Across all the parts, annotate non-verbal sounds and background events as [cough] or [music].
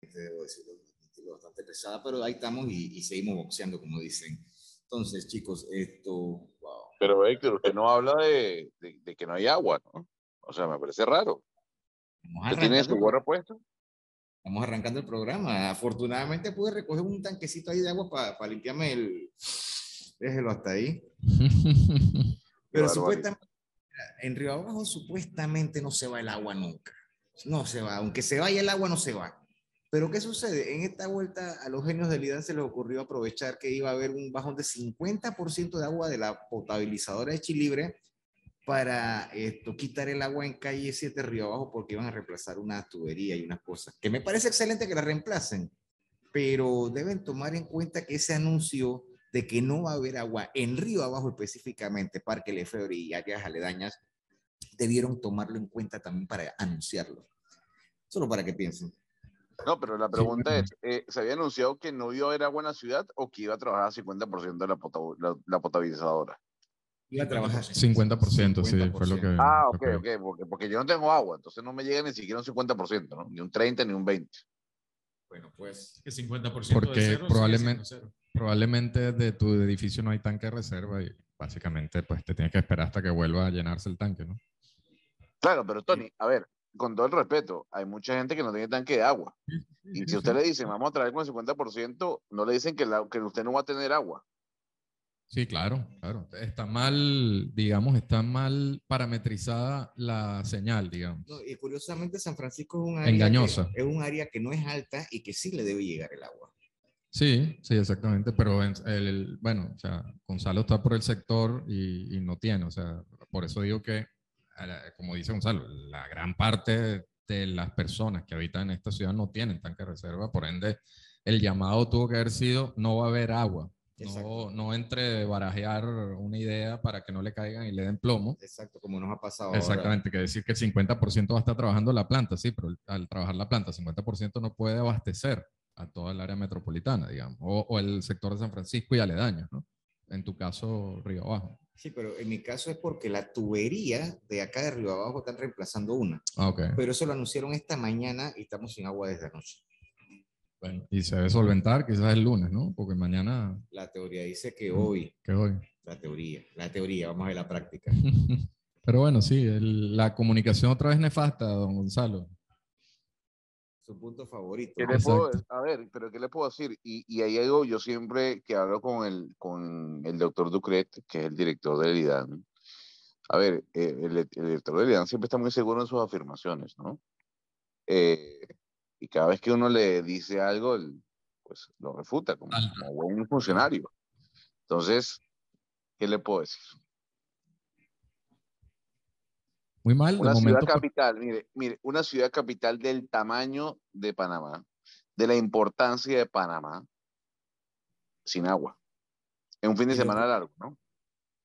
debo decirlo, bastante pesada, pero ahí estamos y, seguimos boxeando, como dicen. Entonces, chicos, esto, wow. Pero Héctor, usted no habla de, de, que no hay agua, ¿no? O sea, me parece raro. ¿Usted tiene su gorra puesta? Estamos arrancando el programa. Afortunadamente pude recoger un tanquecito ahí de agua para limpiarme el... Déjelo hasta ahí. [laughs] Pero supuestamente, en Río Abajo supuestamente no se va el agua nunca. No se va. Aunque se vaya el agua, no se va. Pero ¿qué sucede? En esta vuelta a los genios del IDAN se les ocurrió aprovechar que iba a haber un bajón de 50% de agua de la potabilizadora de Chilibre para esto, quitar el agua en calle 7 Río Abajo porque iban a reemplazar una tubería y unas cosas. Que me parece excelente que la reemplacen, pero deben tomar en cuenta que ese anuncio de que no va a haber agua en Río Abajo específicamente, Parque Lefebvre y áreas aledañas, debieron tomarlo en cuenta también para anunciarlo. Solo para que piensen. No, pero la pregunta es, eh, ¿se había anunciado que no iba a haber agua en la ciudad o que iba a trabajar 50% de la, la, potabilizadora? Iba a trabajar 50%, sí, fue lo que... Ah, ok, ok, porque, porque, yo no tengo agua, entonces no me llega ni siquiera un 50%, ¿no? Ni un 30, ni un 20. Bueno, pues... Que 50% porque de cero probablemente, probablemente de tu edificio no hay tanque de reserva y básicamente pues te tienes que esperar hasta que vuelva a llenarse el tanque, ¿no? Claro, pero Tony, a ver, con todo el respeto, hay mucha gente que no tiene tanque de agua. Y si usted le dice, vamos a traer con el 50%, no le dicen que, que usted no va a tener agua. Sí, claro, claro. Está mal, digamos, está mal parametrizada la señal, digamos. y curiosamente San Francisco es un área engañosa. es un área que no es alta y que sí le debe llegar el agua. Sí, sí, exactamente. Pero el, bueno, o sea, Gonzalo está por el sector y, y no tiene, o sea, por eso digo que como dice Gonzalo, la gran parte de las personas que habitan en esta ciudad no tienen tanque de reserva, por ende, el llamado tuvo que haber sido, no va a haber agua. No, no, entre barajear una idea para que no le caigan y le den plomo. Exacto, como nos ha pasado. Exactamente, que decir que el 50% va a estar trabajando la planta, sí, pero al trabajar la planta, 50% no puede abastecer a toda el área metropolitana, digamos, o, o, el sector de San Francisco y aledaños, ¿no? En tu caso, Río Abajo. Sí, pero en mi caso es porque la tubería de acá de Río Abajo están reemplazando una. Okay. Pero eso lo anunciaron esta mañana y estamos sin agua desde anoche. Bueno, y se debe solventar quizás el lunes, ¿no? Porque mañana... La teoría dice que hoy. Que hoy. La teoría, la teoría, vamos a ver la práctica. [laughs] Pero bueno, sí, la comunicación otra vez nefasta, don Gonzalo su punto favorito. a ver, pero ¿qué le puedo decir? Y, y ahí algo, yo siempre que hablo con el, con el doctor Ducret, que es el director del IDAN, a ver, eh, el, director del IDAN siempre está muy seguro en sus afirmaciones, ¿no? Eh, y cada vez que uno le dice algo, pues lo refuta como, como buen funcionario. Entonces, ¿qué le puedo decir? Muy mal. Una ciudad capital, mire, mire, una ciudad capital del tamaño de Panamá, de la importancia de Panamá, sin agua. En un fin de semana largo, ¿no?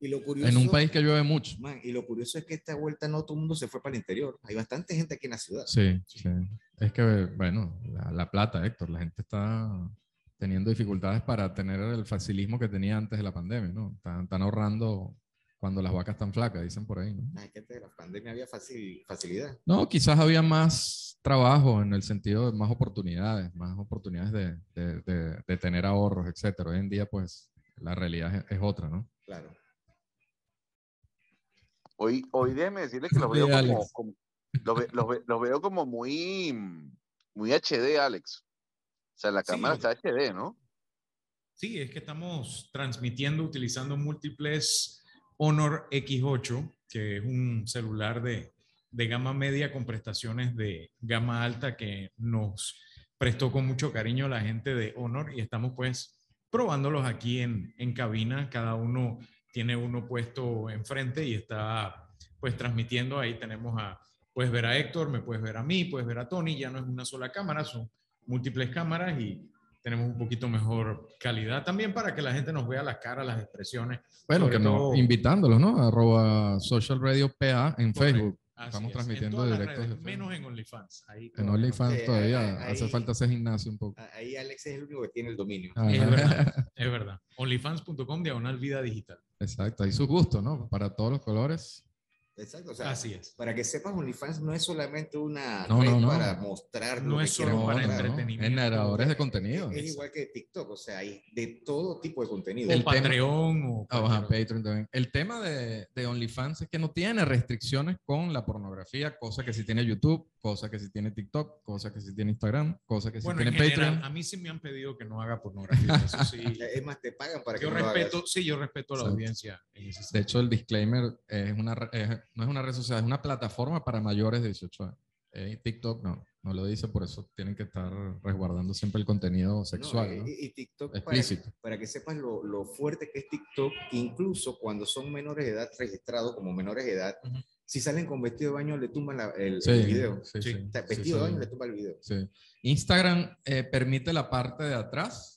Y lo curioso, en un país que llueve mucho. y lo curioso es que esta vuelta no todo el mundo se fue para el interior. Hay bastante gente aquí en la ciudad. Sí, sí. Es que, bueno, la, plata, Héctor, la gente está teniendo dificultades para tener el facilismo que tenía antes de la pandemia, ¿no? están ahorrando cuando las vacas están flacas, dicen por ahí, ¿no? de la pandemia había facilidad. No, quizás había más trabajo en el sentido de más oportunidades, más oportunidades de, de, de, tener ahorros, etcétera. Hoy en día, pues, la realidad es, otra, ¿no? Claro. Hoy, hoy déjeme decirle que los veo como, los, veo como muy, muy HD, Alex. O sea, la cámara está HD, ¿no? Sí, es que estamos transmitiendo utilizando múltiples Honor X8, que es un celular de, de gama media con prestaciones de gama alta que nos prestó con mucho cariño la gente de Honor y estamos pues probándolos aquí en, en cabina. Cada uno tiene uno puesto enfrente y está pues transmitiendo. Ahí tenemos a, puedes ver a Héctor, me puedes ver a mí, puedes ver a Tony. Ya no es una sola cámara, son múltiples cámaras y tenemos un poquito mejor calidad también para que la gente nos vea las caras, las expresiones. Bueno, que no, invitándolos, ¿no? Arroba Social Radio PA en Facebook. Estamos transmitiendo directo. menos en OnlyFans. en OnlyFans todavía hace falta ese gimnasio un poco. Ahí Alex es el único que tiene el dominio. Ah, es verdad, [laughs] es verdad. OnlyFans.com diagonal vida digital. Exacto, ahí su gusto, ¿no? Para todos los colores. Exacto, o sea, Así es. para que sepas, OnlyFans no es solamente una No, red no, no. para mostrar. No lo que es solo para mostrar. entretenimiento. Generadores de contenido. Es igual que TikTok, o sea, hay de todo tipo de contenido. El tema- Patreon o Ah, Ajá, cualquier- Patreon también. El tema de, de OnlyFans es que no tiene restricciones con la pornografía, cosa que sí tiene YouTube, cosa que sí tiene TikTok, cosa que sí tiene Instagram, cosa que sí Bueno, tiene en general, Patreon. a mí sí me han pedido que no haga pornografía. Eso sí. [laughs] Es más, te pagan para que Yo no lo hagas. respeto, sí, yo respeto a la Exacto. audiencia. De hecho, el disclaimer es una, es- no es una red social, es una plataforma para mayores de 18 años. Eh, TikTok no, no lo dice, por eso tienen que estar resguardando siempre el contenido sexual. ¿no? Y, y TikTok, para, Explícito. para que sepas lo, lo fuerte que es TikTok, incluso cuando son menores de edad registrados como menores de edad, Ujú. si salen con vestido de baño le tumban la- el, Sí, el video. sí, Sí. vestido de baño le tumba el video. Instagram eh, permite la parte de atrás,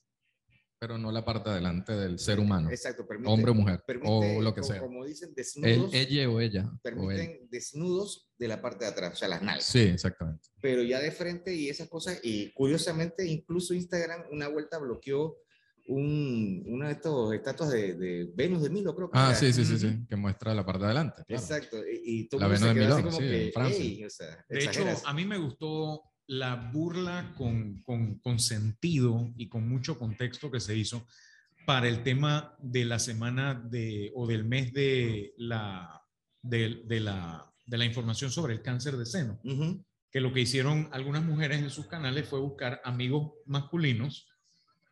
pero no la parte de adelante del ser humano, Exacto, permite, hombre o mujer, permite, o lo que como, sea. Como dicen, El, desnudos, ella o ella. o él. permiten desnudos de la parte de atrás, o sea, las nalgas. Sí, exactamente. Pero ya de frente y esas cosas, y curiosamente, incluso Instagram una vuelta bloqueó un, una de estos estatuas de, de Venus de Milo, creo que Ah, era. sí, sí, sí, sí, que muestra la parte de adelante. claro. Exacto, y, y todo La el se Venus de quedó así Milo, como sí, que, en Francia. "Ey", o sea, De hecho, exageras. a mí me gustó la burla con, con, con sentido y con mucho contexto que se hizo para el tema de la semana de, o del mes de la, de, de la, de la información sobre el cáncer de seno. Que lo que hicieron algunas mujeres en sus canales fue buscar amigos masculinos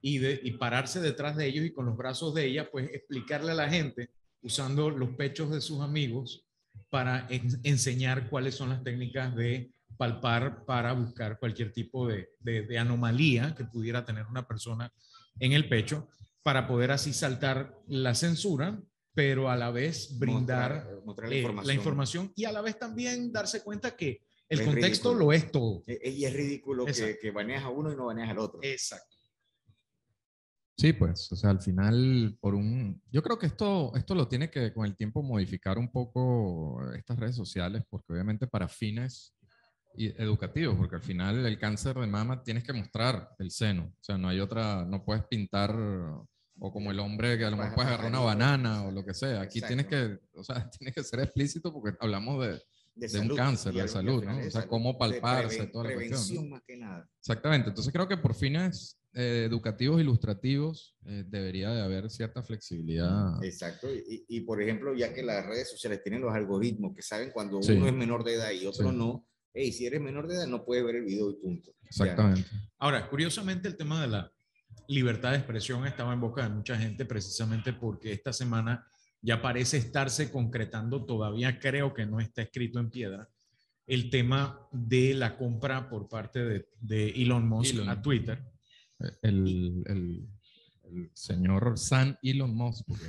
y, de, y pararse detrás de ellos y con los brazos de ella, pues explicarle a la gente usando los pechos de sus amigos para en- enseñar cuáles son las técnicas de palpar para buscar cualquier tipo de, de- de anomalía que pudiera tener una persona en el pecho para poder así saltar la censura, pero a la vez brindar Mostrar- mostrar eh, la información y a la vez también darse cuenta que el Es contexto ridículo. lo es todo. E- e- Y es ridículo que, que baneas a uno y no baneas al otro. Exacto. Sí, pues, o sea, al final, por un... Yo creo que esto, esto lo tiene que con el tiempo modificar un poco estas redes sociales, porque obviamente para fines educativos, porque al final el cáncer de mama tienes que mostrar el seno, o sea, no hay otra, no puedes pintar o como el hombre que a lo mejor puedes agarrar una banana o lo que sea. Aquí tienes que, o sea, [laughs] tienes que ser explícito porque hablamos de, de un cáncer, de salud, ¿no? O sea, salud, cómo de palparse, preven- toda la cuestión, ¿no? Prevención más que nada. Exactamente. Entonces creo que por fines eh, educativos, ilustrativos, eh, debería de haber cierta flexibilidad. Exacto. Y, y, por ejemplo, ya que las redes sociales tienen los algoritmos que saben cuando Sí. uno es menor de edad y otro Sí. no, hey, si eres menor de edad no puedes ver el video y punto. Ya. Exactamente. Ahora, curiosamente, el tema de la libertad de expresión estaba en boca de mucha gente precisamente porque esta semana ya parece estarse concretando, todavía creo que no está escrito en piedra, el tema de la compra por parte de, de Elon Musk Elon. a Twitter. El, el- el señor San Elon Musk, porque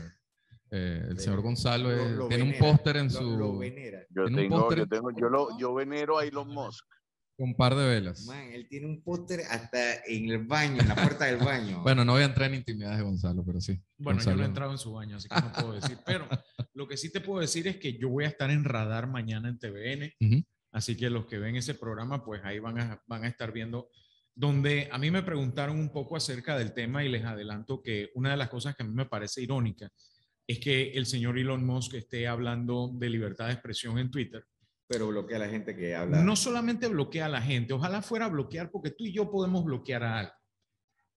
eh, el señor Gonzalo Lo- es- lo tiene un venera, póster en lo- su... Lo venera. Yo Tiene un tengo, yo tengo, yo lo, yo venero a Elon Musk. un par de velas. Man, él tiene un póster hasta en el baño, en la puerta del baño. [laughs] Bueno, no voy a entrar en intimidades de Gonzalo, pero sí. Bueno, yo no Gonzalo. he entrado en su baño, así que no puedo decir. Pero lo que sí te puedo decir es que yo voy a estar en Radar mañana en TVN. Ujú. Así que los que ven ese programa, pues ahí van a, van a estar viendo. Donde a mí me preguntaron un poco acerca del tema y les adelanto que una de las cosas que a mí me parece irónica es que el señor Elon Musk esté hablando de libertad de expresión en Twitter. Pero bloquea a la gente que habla. No solamente bloquea a la gente, ojalá fuera a bloquear porque tú y yo podemos bloquear a alguien,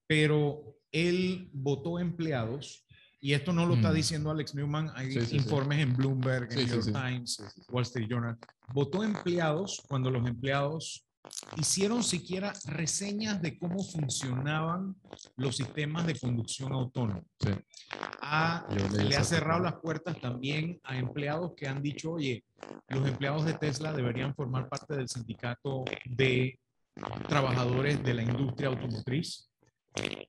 pero él votó empleados y esto no lo está Mm. diciendo Alex Newman, hay Sí, sí, sí. informes en Bloomberg, en Sí, New sí, York sí. Times, Wall Street Journal. Votó empleados cuando los empleados hicieron siquiera reseñas de cómo funcionaban los sistemas de conducción autónoma. Sí. Ha- le ha cerrado las puertas también a empleados que han dicho, oye, los empleados de Tesla deberían formar parte del sindicato de trabajadores de la industria automotriz.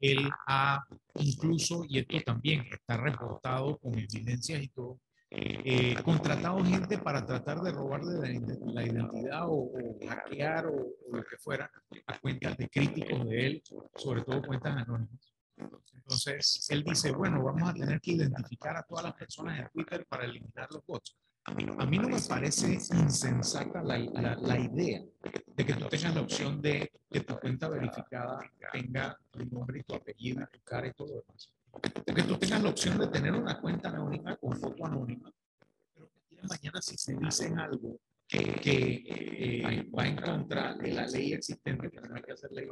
Él ha incluso, y esto también está reportado con evidencias y todo, eh, contratado gente para tratar de robarle la, la identidad o, o hackear o, o lo que fuera a cuentas de críticos de él, sobre todo cuentas anónimas. Entonces, él dice, bueno, vamos a tener que identificar a todas las personas en Twitter para eliminar los bots. A mí, no me parece insensata la, la, la idea de que tú tengas la opción de que tu cuenta verificada tenga tu nombre y tu apellido tu cara y todo lo demás. Que tú tengas la opción de tener una cuenta anónima con foto anónima, pero que mañana si se dicen algo que, que eh, va en contra de la ley existente, que hay que hacer ley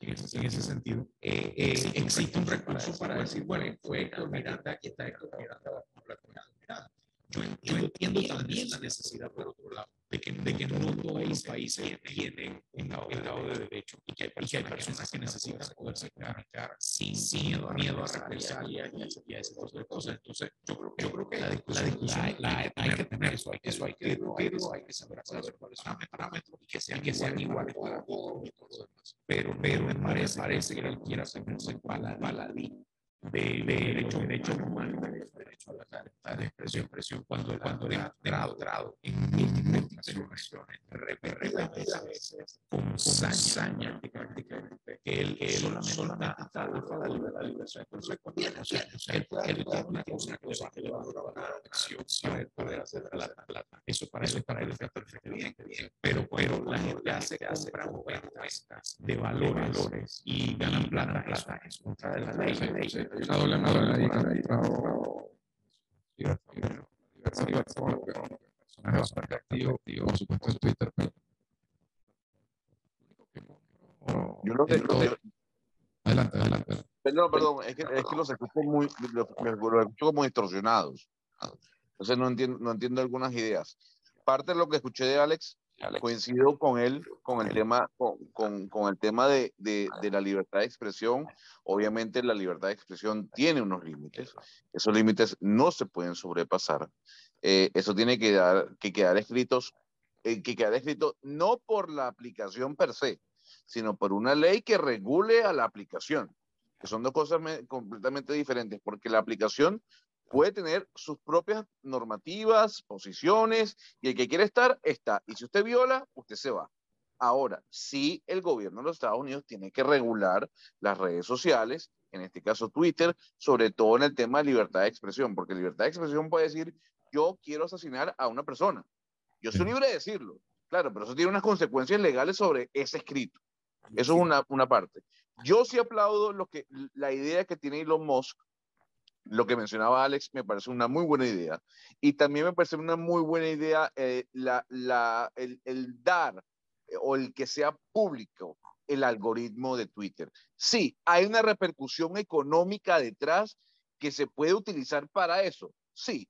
en ese, en ese sentido, eh, eh, existe un recurso para decir, bueno, fue Héctor Miranda, aquí está Héctor Miranda, vamos a hablar con Miranda. Yo, yo entiendo también la necesidad, por otro lado, de que, de que no todos los países tienen un Estado de Derecho y que hay personas, que necesitan poderse comunicar sin, sin miedo, miedo a represalias y, a ese tipo de cosas. Entonces, yo creo, yo creo que la discusión, la, hay que tener eso, hay que, eso hay que educarlo, hay que saber, saber cuáles son los parámetros y que sean, que sean iguales para todos y todo lo demás. Pero, pero me parece, parece que él quiera hacerse paladín de, de derecho, derecho humano, derecho a la expresión, expresión cuando, cuando grado, grado, en múltiples ocasiones, repetidas veces, con saña, prácticamente, que él, él solamente está a favor de la libertad de expresión. O sea, él, él tiene una cosa, cosa que le va a dar una acción para poder hacer la plata. Eso para él, para él está perfecto, bien, bien. Pero, pero la gente hace, hace ofertas de valores y ganan plata, plata, es contra la ley una doble medalla ahí con el trabajo diversidad, personajes bastante activos, por supuesto en Twitter, pero yo lo que, adelante, adelante. Perdón, perdón, es que, es que los escucho muy, los, los escucho como distorsionados. Entonces no entiendo, no entiendo algunas ideas. Parte de lo que escuché de Alex Coincido con él con el tema, con, con, el tema de, de, de, la libertad de expresión. Obviamente la libertad de expresión tiene unos límites. Esos límites no se pueden sobrepasar. Eh, eso tiene que, dar, que quedar escritos, eh, que quedar escrito no por la aplicación per se, sino por una ley que regule a la aplicación, que son dos cosas completamente diferentes, porque la aplicación puede tener sus propias normativas, posiciones, y el que quiere estar, está. Y si usted viola, usted se va. Ahora, sí, el gobierno de los Estados Unidos tiene que regular las redes sociales, en este caso Twitter, sobre todo en el tema de libertad de expresión, porque libertad de expresión puede decir, yo quiero asesinar a una persona. Yo soy libre de decirlo, claro, pero eso tiene unas consecuencias legales sobre ese escrito. Eso es una, una parte. Yo sí aplaudo lo que, la idea que tiene Elon Musk lo que mencionaba Alex me parece una muy buena idea. Y también me parece una muy buena idea eh, la, la, el, el, dar eh, o el que sea público el algoritmo de Twitter. Sí, hay una repercusión económica detrás que se puede utilizar para eso. Sí,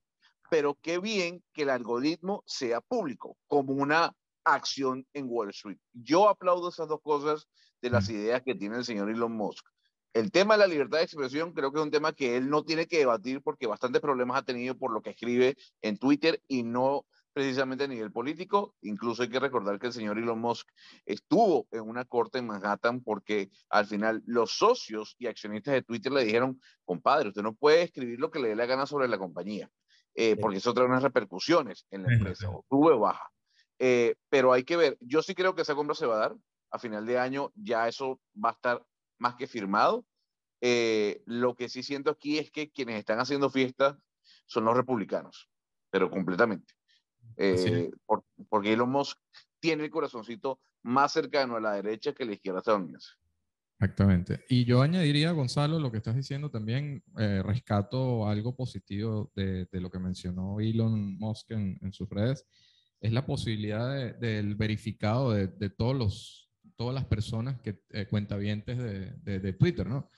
pero qué bien que el algoritmo sea público, como una acción en Wall Street. Yo aplaudo esas dos cosas de las ideas que tiene el señor Elon Musk el tema de la libertad de expresión creo que es un tema que él no tiene que debatir porque bastantes problemas ha tenido por lo que escribe en Twitter y no precisamente a nivel político. Incluso hay que recordar que el señor Elon Musk estuvo en una corte en Manhattan porque al final los socios y accionistas de Twitter le dijeron, compadre, usted no puede escribir lo que le dé la gana sobre la compañía, eh, porque eso trae unas repercusiones en la empresa, o sube o baja. Eh, pero hay que ver, yo sí creo que esa compra se va a dar. A final de año ya eso va a estar más que firmado. Eh, lo que sí siento aquí es que quienes están haciendo fiesta son los republicanos, pero completamente. Eh, porque Elon Musk tiene el corazoncito más cercano a la derecha que a la izquierda estadounidense. Exactamente. Y yo añadiría, Gonzalo, lo que estás diciendo también, eh, rescato algo positivo de, de, lo que mencionó Elon Musk en, en sus redes, es la posibilidad del verificado de, de, todos los todas las personas que eh, cuentavientes de, de, de, Twitter, ¿no?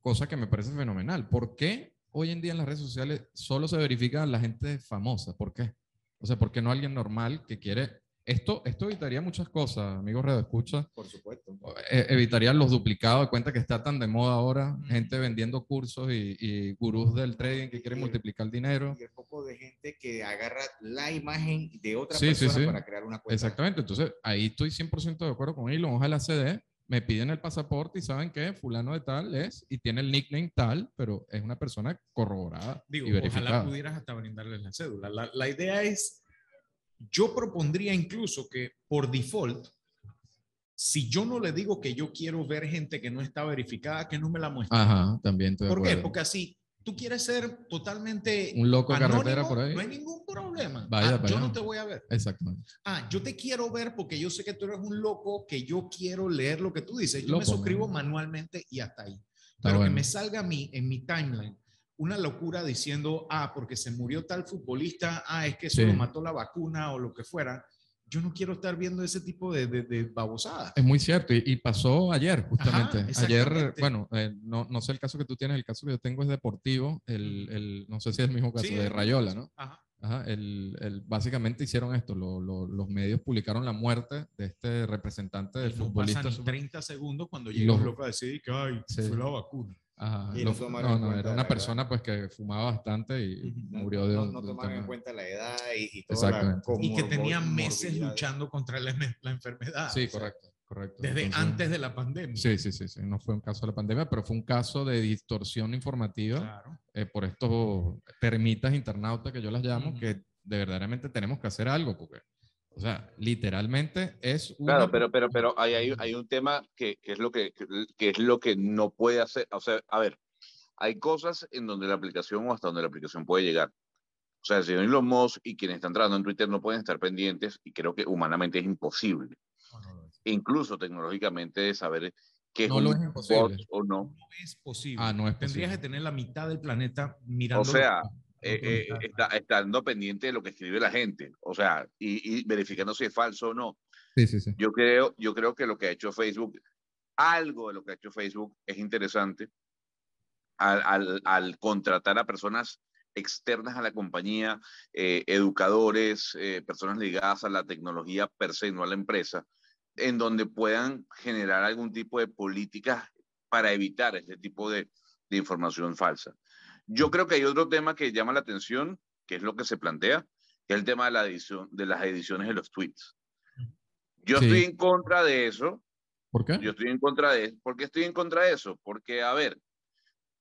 Cosa que me parece fenomenal. ¿Por qué hoy en día en las redes sociales solo se verifica la gente famosa? ¿Por qué? O sea, ¿por qué no alguien normal que quiere esto, esto evitaría muchas cosas, amigos Radio Escucha. Por supuesto. E, evitaría los duplicados de cuenta que está tan de moda ahora, gente vendiendo cursos y, y, gurús del trading que quieren multiplicar el dinero. Y el poco de gente que agarra la imagen de otra sí, persona sí, sí. para crear una cuenta. Exactamente, entonces ahí estoy 100% de acuerdo con Elon. Ojalá se dé, me piden el pasaporte y saben que fulano de tal es y tiene el nickname tal, pero es una persona corroborada Digo, y verificada. Ojalá pudieras hasta brindarles la cédula. La, la idea es yo propondría incluso que por default, si yo no le digo que yo quiero ver gente que no está verificada, que no me la muestre. Ajá, también te ¿Por qué? Porque así tú quieres ser totalmente un loco anónimo, carretera por ahí. No hay ningún problema. Vaya, ah, vaya. Yo no te voy a ver. Exactamente. Ah, yo te quiero ver porque yo sé que tú eres un loco, que yo quiero leer lo que tú dices. Yo Loco, me suscribo manualmente y hasta ahí. Está Pero bueno. que me salga a mí en mi timeline una locura diciendo, ah, porque se murió tal futbolista, ah, es que eso lo mató la vacuna o lo que fuera. Yo no quiero estar viendo ese tipo de, de, babosadas. Es muy cierto, y, pasó ayer, justamente. ayer, bueno, eh, no, no, sé el caso que tú tienes, el caso que yo tengo es deportivo, el, el no sé si es el mismo caso, de Rayola, ¿no? Ajá. Ajá, el, el, básicamente hicieron esto, los medios publicaron la muerte de este representante del futbolista. Pasan 30 segundos cuando llegó los loco a decir que ay, fue la vacuna. Ajá, no, no, era una persona pues que fumaba bastante y murió de No, no tomaban en cuenta la edad y, y todo. Y que tenía meses luchando contra la, la enfermedad. Sí, correcto. Correcto. Desde antes de la pandemia. Sí, sí, sí, sí, No fue un caso de la pandemia, pero fue un caso de distorsión informativa eh, por estos termitas internautas que yo las llamo, que de verdaderamente tenemos que hacer algo, porque, o sea, literalmente es. Claro, pero, pero, pero hay, hay, hay un tema que, que, es lo que, que es lo que no puede hacer. O sea, a ver, hay cosas en donde la aplicación o hasta donde la aplicación puede llegar. O sea, si los Musk y quienes están trabajando en Twitter no pueden estar pendientes y creo que humanamente es imposible incluso tecnológicamente, de saber qué no es un bot o no. No es posible. Ah, no es Tendrías que tener la mitad del planeta mirando. O sea, eh, eh, está, estando pendiente de lo que escribe la gente, o sea, y, verificando si es falso o no. Sí, sí, sí. Yo creo, yo creo que lo que ha hecho Facebook, algo de lo que ha hecho Facebook es interesante al, al, al contratar a personas externas a la compañía, eh, educadores, personas ligadas a la tecnología per se, no a la empresa, en donde puedan generar algún tipo de políticas para evitar este tipo de, de, información falsa. Yo creo que hay otro tema que llama la atención, que es lo que se plantea, que es el tema de, la edición, de las ediciones de los tweets. Yo estoy en contra de eso. ¿Por qué? Yo estoy en contra de eso. ¿Por qué estoy en contra de eso? Porque, a ver,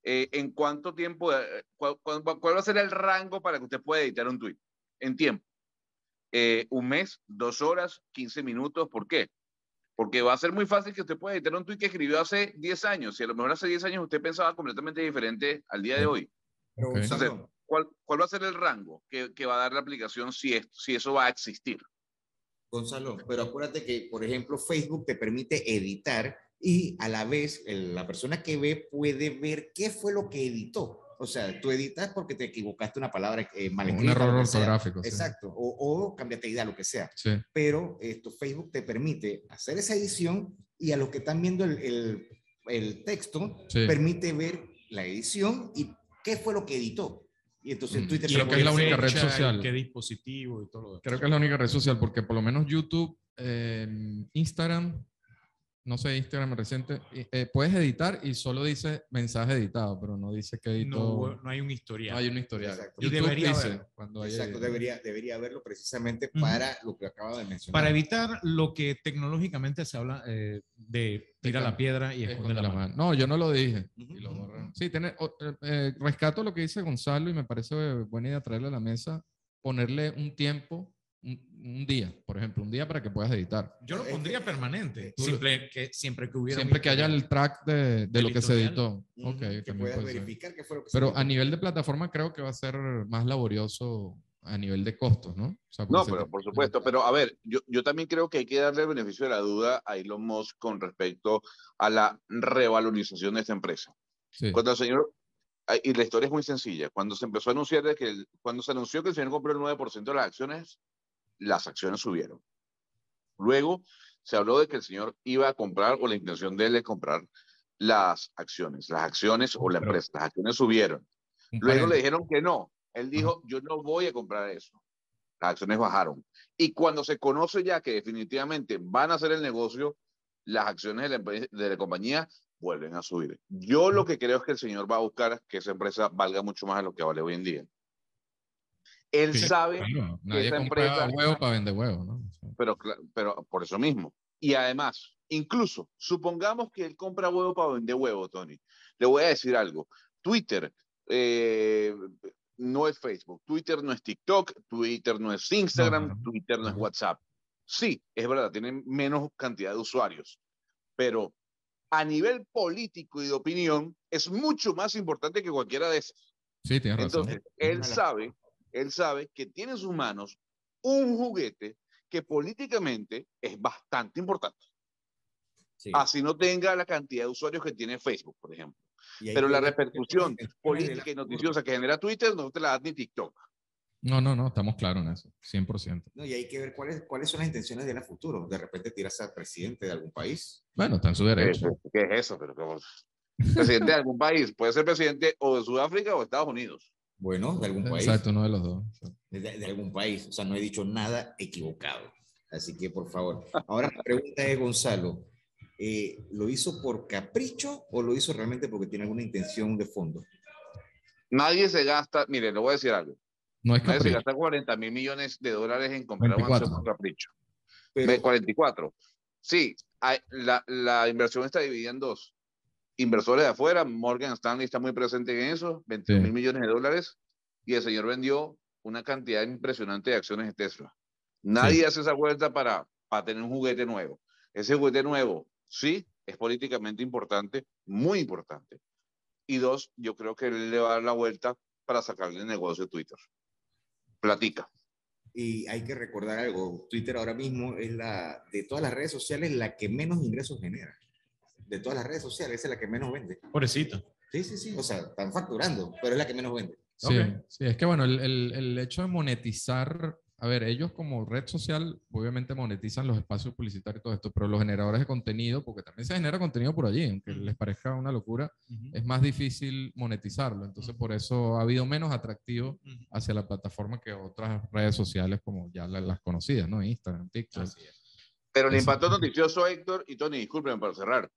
eh, ¿en cuánto tiempo, eh, cuál, va a ser el rango para que usted pueda editar un tweet? En tiempo. Eh, un mes, dos horas, 15 minutos. ¿Por qué? Porque va a ser muy fácil que usted pueda editar un tweet que escribió hace 10 años. Si a lo mejor hace 10 años usted pensaba completamente diferente al día de hoy. Entonces, ¿cuál, ¿cuál, va a ser el rango que, que va a dar la aplicación si, es, si eso va a existir? Gonzalo, pero acuérdate que, por ejemplo, Facebook te permite editar y a la vez la persona que ve puede ver qué fue lo que editó. O sea, tú editas porque te equivocaste una palabra eh, mal escrita. Un error ortográfico. Exacto. O, o cambiaste idea, lo que sea. Sí. Pero esto, Facebook te permite hacer esa edición y a los que están viendo el, el, el texto, permite ver la edición y qué fue lo que editó. Y entonces Twitter... Creo que es la única red social. Qué dispositivo y todo lo demás. Creo que es la única red social porque por lo menos YouTube, eh, Instagram no sé, Instagram reciente, eh, puedes editar y solo dice mensaje editado, pero no dice que editó. No, no hay un historial. No hay un historial. Exacto. debería dice, cuando Exacto, debería, debería haberlo precisamente para lo que acaba de mencionar. Para evitar lo que tecnológicamente se habla eh, de tira la piedra y esconde la, mano. No, yo no lo dije. sí, tiene, eh, rescato lo que dice Gonzalo y me parece buena idea traerle a la mesa, ponerle un tiempo un, día, por ejemplo, un día para que puedas editar. Yo lo pondría permanente, siempre que, siempre que hubiera. Siempre que haya el track de, de lo que se editó. Okay, que puedas verificar qué fue lo que Pero a nivel de plataforma creo que va a ser más laborioso a nivel de costos, ¿no? no, pero por supuesto, pero a ver, yo, yo también creo que hay que darle el beneficio de la duda a Elon Musk con respecto a la revalorización de esta empresa. Cuando el señor, y la historia es muy sencilla, cuando se empezó a anunciar de que, cuando se anunció que el señor compró el 9% de las acciones, las acciones subieron. Luego se habló de que el señor iba a comprar o la intención de él es comprar las acciones, las acciones o la empresa, las acciones subieron. Luego le dijeron que no. Él dijo, yo no voy a comprar eso. Las acciones bajaron. Y cuando se conoce ya que definitivamente van a hacer el negocio, las acciones de la, de la compañía vuelven a subir. Yo lo que creo es que el señor va a buscar que esa empresa valga mucho más de lo que vale hoy en día. Él sabe Nadie esa empresa... huevo para vender huevo, ¿no? Pero, pero por eso mismo. Y además, incluso, supongamos que él compra huevo para vender huevo, Tony. Le voy a decir algo. Twitter eh, no es Facebook, Twitter no es TikTok, Twitter no es Instagram, Twitter no es WhatsApp. Sí, es verdad, tienen menos cantidad de usuarios, pero a nivel político y de opinión es mucho más importante que cualquiera de esas. Sí, tienes razón. Entonces, él sabe él sabe que tiene en sus manos un juguete que políticamente es bastante importante. Así no tenga la cantidad de usuarios que tiene Facebook, por ejemplo. Pero la repercusión política y noticiosa que genera Twitter no te la da ni TikTok. No, no, no, estamos claros en eso, 100%. No, y hay que ver cuáles, cuáles son las intenciones de la futuro. De repente tirarse al presidente de algún país. Bueno, está en su derecho. ¿Qué, es eso? Pero presidente de algún país, puede ser presidente o de Sudáfrica o de Estados Unidos. Bueno, de algún país. Exacto, uno de los dos. De, algún país. O sea, no he dicho nada equivocado. Así que, por favor. Ahora la pregunta es, Gonzalo, eh, ¿lo hizo por capricho o lo hizo realmente porque tiene alguna intención de fondo? Nadie se gasta, mire, le voy a decir algo. No es capricho. Nadie se gasta 40 mil millones de dólares en comprar un por capricho. Pero, 44. Sí, la, la inversión está dividida en dos inversores de afuera, Morgan Stanley está muy presente en eso, 21 mil millones de dólares, y el señor vendió una cantidad impresionante de acciones de Tesla. Nadie hace esa vuelta para, para tener un juguete nuevo. Ese juguete nuevo, sí, es políticamente importante, muy importante. Y dos, yo creo que él le va a dar la vuelta para sacarle el negocio a Twitter. Platica. Y hay que recordar algo, Twitter ahora mismo es la, de todas las redes sociales, la que menos ingresos genera de todas las redes sociales, esa es la que menos vende. Pobrecito. Sí, sí, sí. O sea, están facturando, pero es la que menos vende. Sí, sí es que bueno, el, el, el, hecho de monetizar, a ver, ellos como red social obviamente monetizan los espacios publicitarios y todo esto, pero los generadores de contenido, porque también se genera contenido por allí, aunque les parezca una locura, es más difícil monetizarlo. Entonces, por eso ha habido menos atractivo hacia la plataforma que otras redes sociales como ya las, conocidas, ¿no? Instagram, TikTok. Pero el impacto noticioso, Héctor y Tony, disculpen para cerrar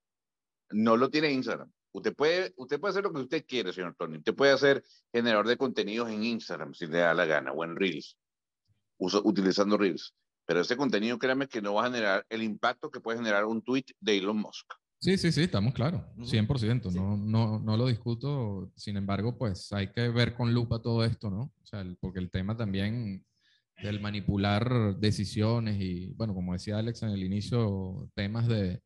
no lo tiene Instagram. Usted puede, usted puede hacer lo que usted quiere, señor Tony. Usted puede hacer generador de contenidos en Instagram si le da la gana o en Reels, utilizando Reels. Pero ese contenido, créame que no va a generar el impacto que puede generar un tweet de Elon Musk. Sí, sí, sí, estamos claros, 100%, no, no, no lo discuto, sin embargo, pues hay que ver con lupa todo esto, ¿no? O sea, porque el tema también del manipular decisiones y, bueno, como decía Alex en el inicio, temas de,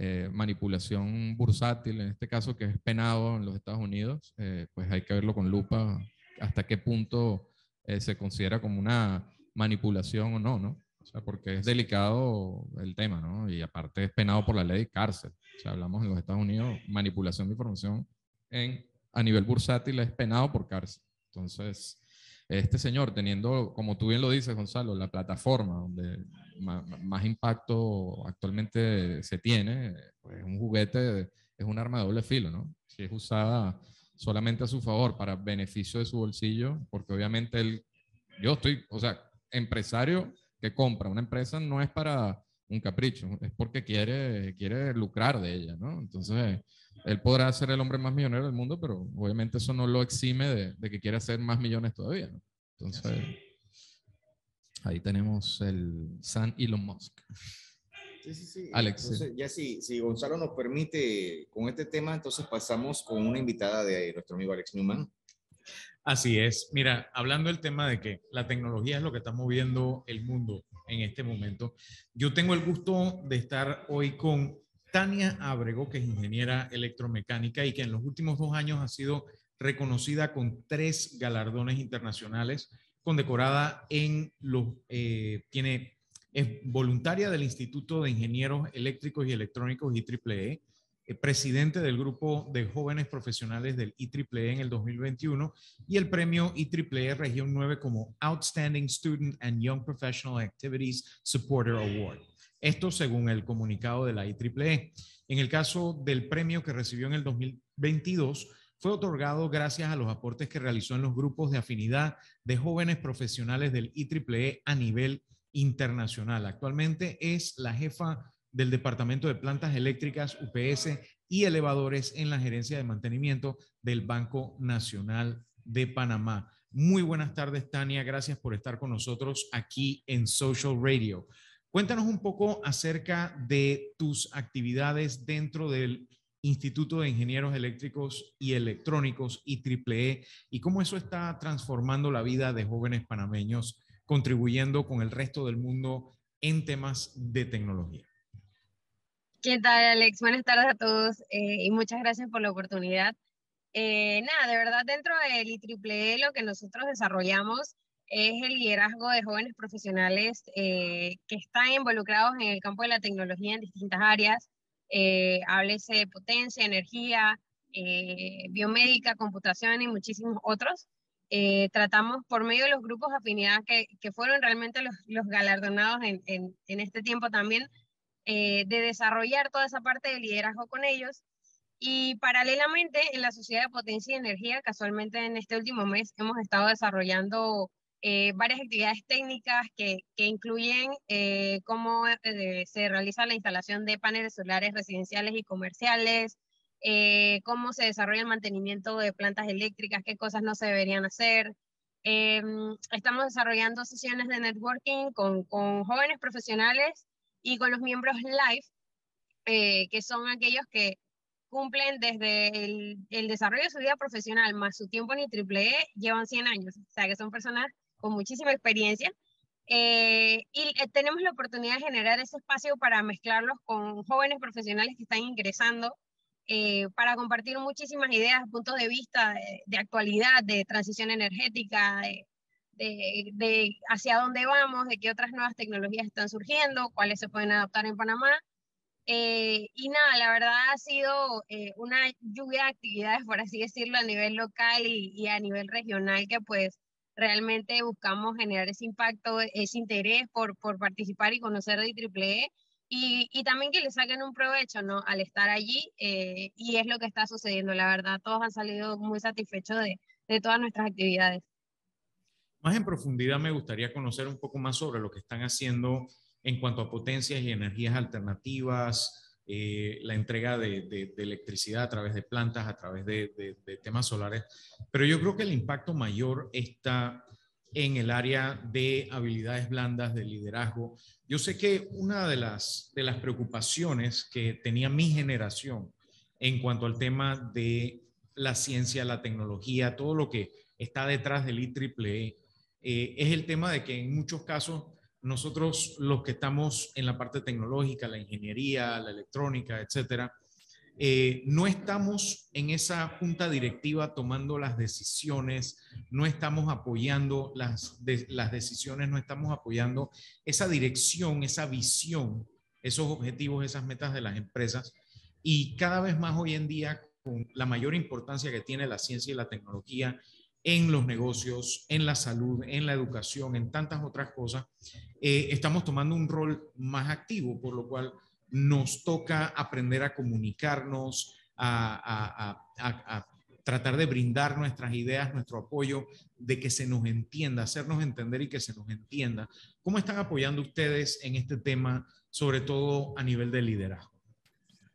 eh, manipulación bursátil, en este caso que es penado en los Estados Unidos, eh, pues hay que verlo con lupa hasta qué punto eh, se considera como una manipulación o no, ¿no? O sea, porque es delicado el tema, ¿no? Y aparte es penado por la ley cárcel. O sea, hablamos en los Estados Unidos, manipulación de información en, a nivel bursátil es penado por cárcel. Entonces, este señor teniendo, como tú bien lo dices, Gonzalo, la plataforma donde más, impacto actualmente se tiene, pues un juguete es un arma de doble filo, ¿no? Si es usada solamente a su favor para beneficio de su bolsillo, porque obviamente él, yo estoy, o sea, empresario que compra una empresa no es para un capricho, es porque quiere, quiere lucrar de ella, ¿no? Entonces, él podrá ser el hombre más millonario del mundo, pero obviamente eso no lo exime de, de que quiere hacer más millones todavía, ¿no? Entonces, ahí tenemos el San Elon Musk. Sí, sí, sí. Alex. Entonces, ya si, si Gonzalo nos permite con este tema, entonces pasamos con una invitada de nuestro amigo Alex Newman. Así es. Mira, hablando del tema de que la tecnología es lo que está moviendo el mundo en este momento, yo tengo el gusto de estar hoy con Tania Abrego, que es ingeniera electromecánica y que en los últimos dos años ha sido reconocida con tres galardones internacionales, condecorada en los, eh, tiene, es voluntaria del Instituto de Ingenieros Eléctricos y Electrónicos IEEE, eh, presidente del grupo de jóvenes profesionales del IEEE en el 2021 y el premio IEEE Región 9 como Outstanding Student and Young Professional Activities Supporter Award. Esto según el comunicado de la IEEE. En el caso del premio que recibió en el 2022, fue otorgado gracias a los aportes que realizó en los grupos de afinidad de jóvenes profesionales del IEEE a nivel internacional. Actualmente es la jefa del Departamento de Plantas Eléctricas UPS y Elevadores en la Gerencia de Mantenimiento del Banco Nacional de Panamá. Muy buenas tardes, Tania. Gracias por estar con nosotros aquí en Social Radio. Cuéntanos un poco acerca de tus actividades dentro del Instituto de Ingenieros Eléctricos y Electrónicos IEEE y cómo eso está transformando la vida de jóvenes panameños, contribuyendo con el resto del mundo en temas de tecnología. ¿Qué tal, Alex? Buenas tardes a todos eh, y muchas gracias por la oportunidad. Eh, nada, de verdad, dentro del IEEE lo que nosotros desarrollamos es el liderazgo de jóvenes profesionales eh, que están involucrados en el campo de la tecnología en distintas áreas, eh, háblese de potencia, energía, biomédica, computación y muchísimos otros. tratamos por medio de los grupos de afinidad que, que fueron realmente los, los galardonados en, en, en, este tiempo también, de desarrollar toda esa parte de liderazgo con ellos y paralelamente, en la Sociedad de Potencia y Energía, casualmente en este último mes, hemos estado desarrollando eh, varias actividades técnicas que, que incluyen eh, cómo eh, se realiza la instalación de paneles solares residenciales y comerciales, cómo se desarrolla el mantenimiento de plantas eléctricas, qué cosas no se deberían hacer. Em, estamos desarrollando sesiones de networking con, con, jóvenes profesionales y con los miembros live, que son aquellos que cumplen desde el, el, desarrollo de su vida profesional más su tiempo en IEEE, llevan 100 años. O sea, que son personas con muchísima experiencia. Eh, y eh, tenemos la oportunidad de generar ese espacio para mezclarlos con jóvenes profesionales que están ingresando, eh, para compartir muchísimas ideas, puntos de vista de, actualidad, de transición energética, de, hacia dónde vamos, de qué otras nuevas tecnologías están surgiendo, cuáles se pueden adaptar en Panamá y nada, la verdad ha sido una lluvia de actividades, por así decirlo, a nivel local y, y, a nivel regional que pues realmente buscamos generar ese impacto, ese interés por, por participar y conocer de IEEE y, y también que le saquen un provecho ¿no? al estar allí eh, y es lo que está sucediendo, la verdad, todos han salido muy satisfechos de, de todas nuestras actividades. Más en profundidad me gustaría conocer un poco más sobre lo que están haciendo en cuanto a potencias y energías alternativas, eh, la entrega de, electricidad a través de plantas, a través de, temas solares. Pero yo creo que el impacto mayor está en el área de habilidades blandas, de liderazgo. Yo sé que una de las, preocupaciones que tenía mi generación en cuanto al tema de la ciencia, la tecnología, todo lo que está detrás del IEEE, eh, es el tema de que en muchos casos nosotros los que estamos en la parte tecnológica, la ingeniería, la electrónica, etcétera, eh, no estamos en esa junta directiva tomando las decisiones, no estamos apoyando las, las decisiones, no estamos apoyando esa dirección, esa visión, esos objetivos, esas metas de las empresas. Y cada vez más hoy en día, con la mayor importancia que tiene la ciencia y la tecnología en los negocios, en la salud, en la educación, en tantas otras cosas, eh, estamos tomando un rol más activo, por lo cual nos toca aprender a comunicarnos, a, tratar de brindar nuestras ideas, nuestro apoyo, de que se nos entienda, hacernos entender y que se nos entienda. ¿Cómo están apoyando ustedes en este tema, sobre todo a nivel de liderazgo?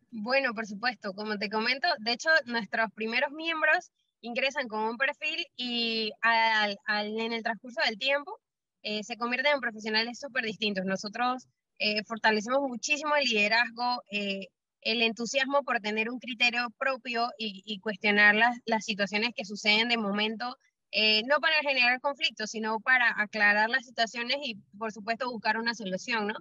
Bueno, por supuesto, como te comento, de hecho, nuestros primeros miembros ingresan con un perfil y al, en el transcurso del tiempo eh, se convierten en profesionales súper distintos. Nosotros eh, fortalecemos muchísimo el liderazgo, eh, el entusiasmo por tener un criterio propio y, cuestionar las, las, situaciones que suceden de momento, no para generar conflictos, sino para aclarar las situaciones y, por supuesto, buscar una solución, ¿no?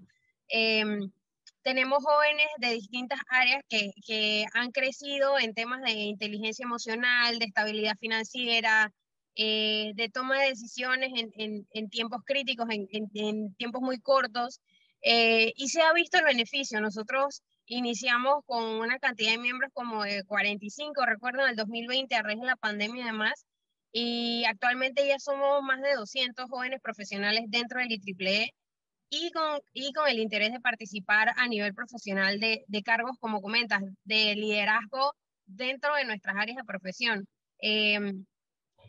Em, tenemos jóvenes de distintas áreas que, que, han crecido en temas de inteligencia emocional, de estabilidad financiera, eh, de toma de decisiones en, en, en tiempos críticos, en, en, tiempos muy cortos, eh, y se ha visto el beneficio. Nosotros iniciamos con una cantidad de miembros como de 45, recuerdo, en el 2020, a raíz de la pandemia y demás, y actualmente ya somos más de 200 jóvenes profesionales dentro del IEEE, y con, y con el interés de participar a nivel profesional de, de cargos, como comentas, de liderazgo dentro de nuestras áreas de profesión. Em,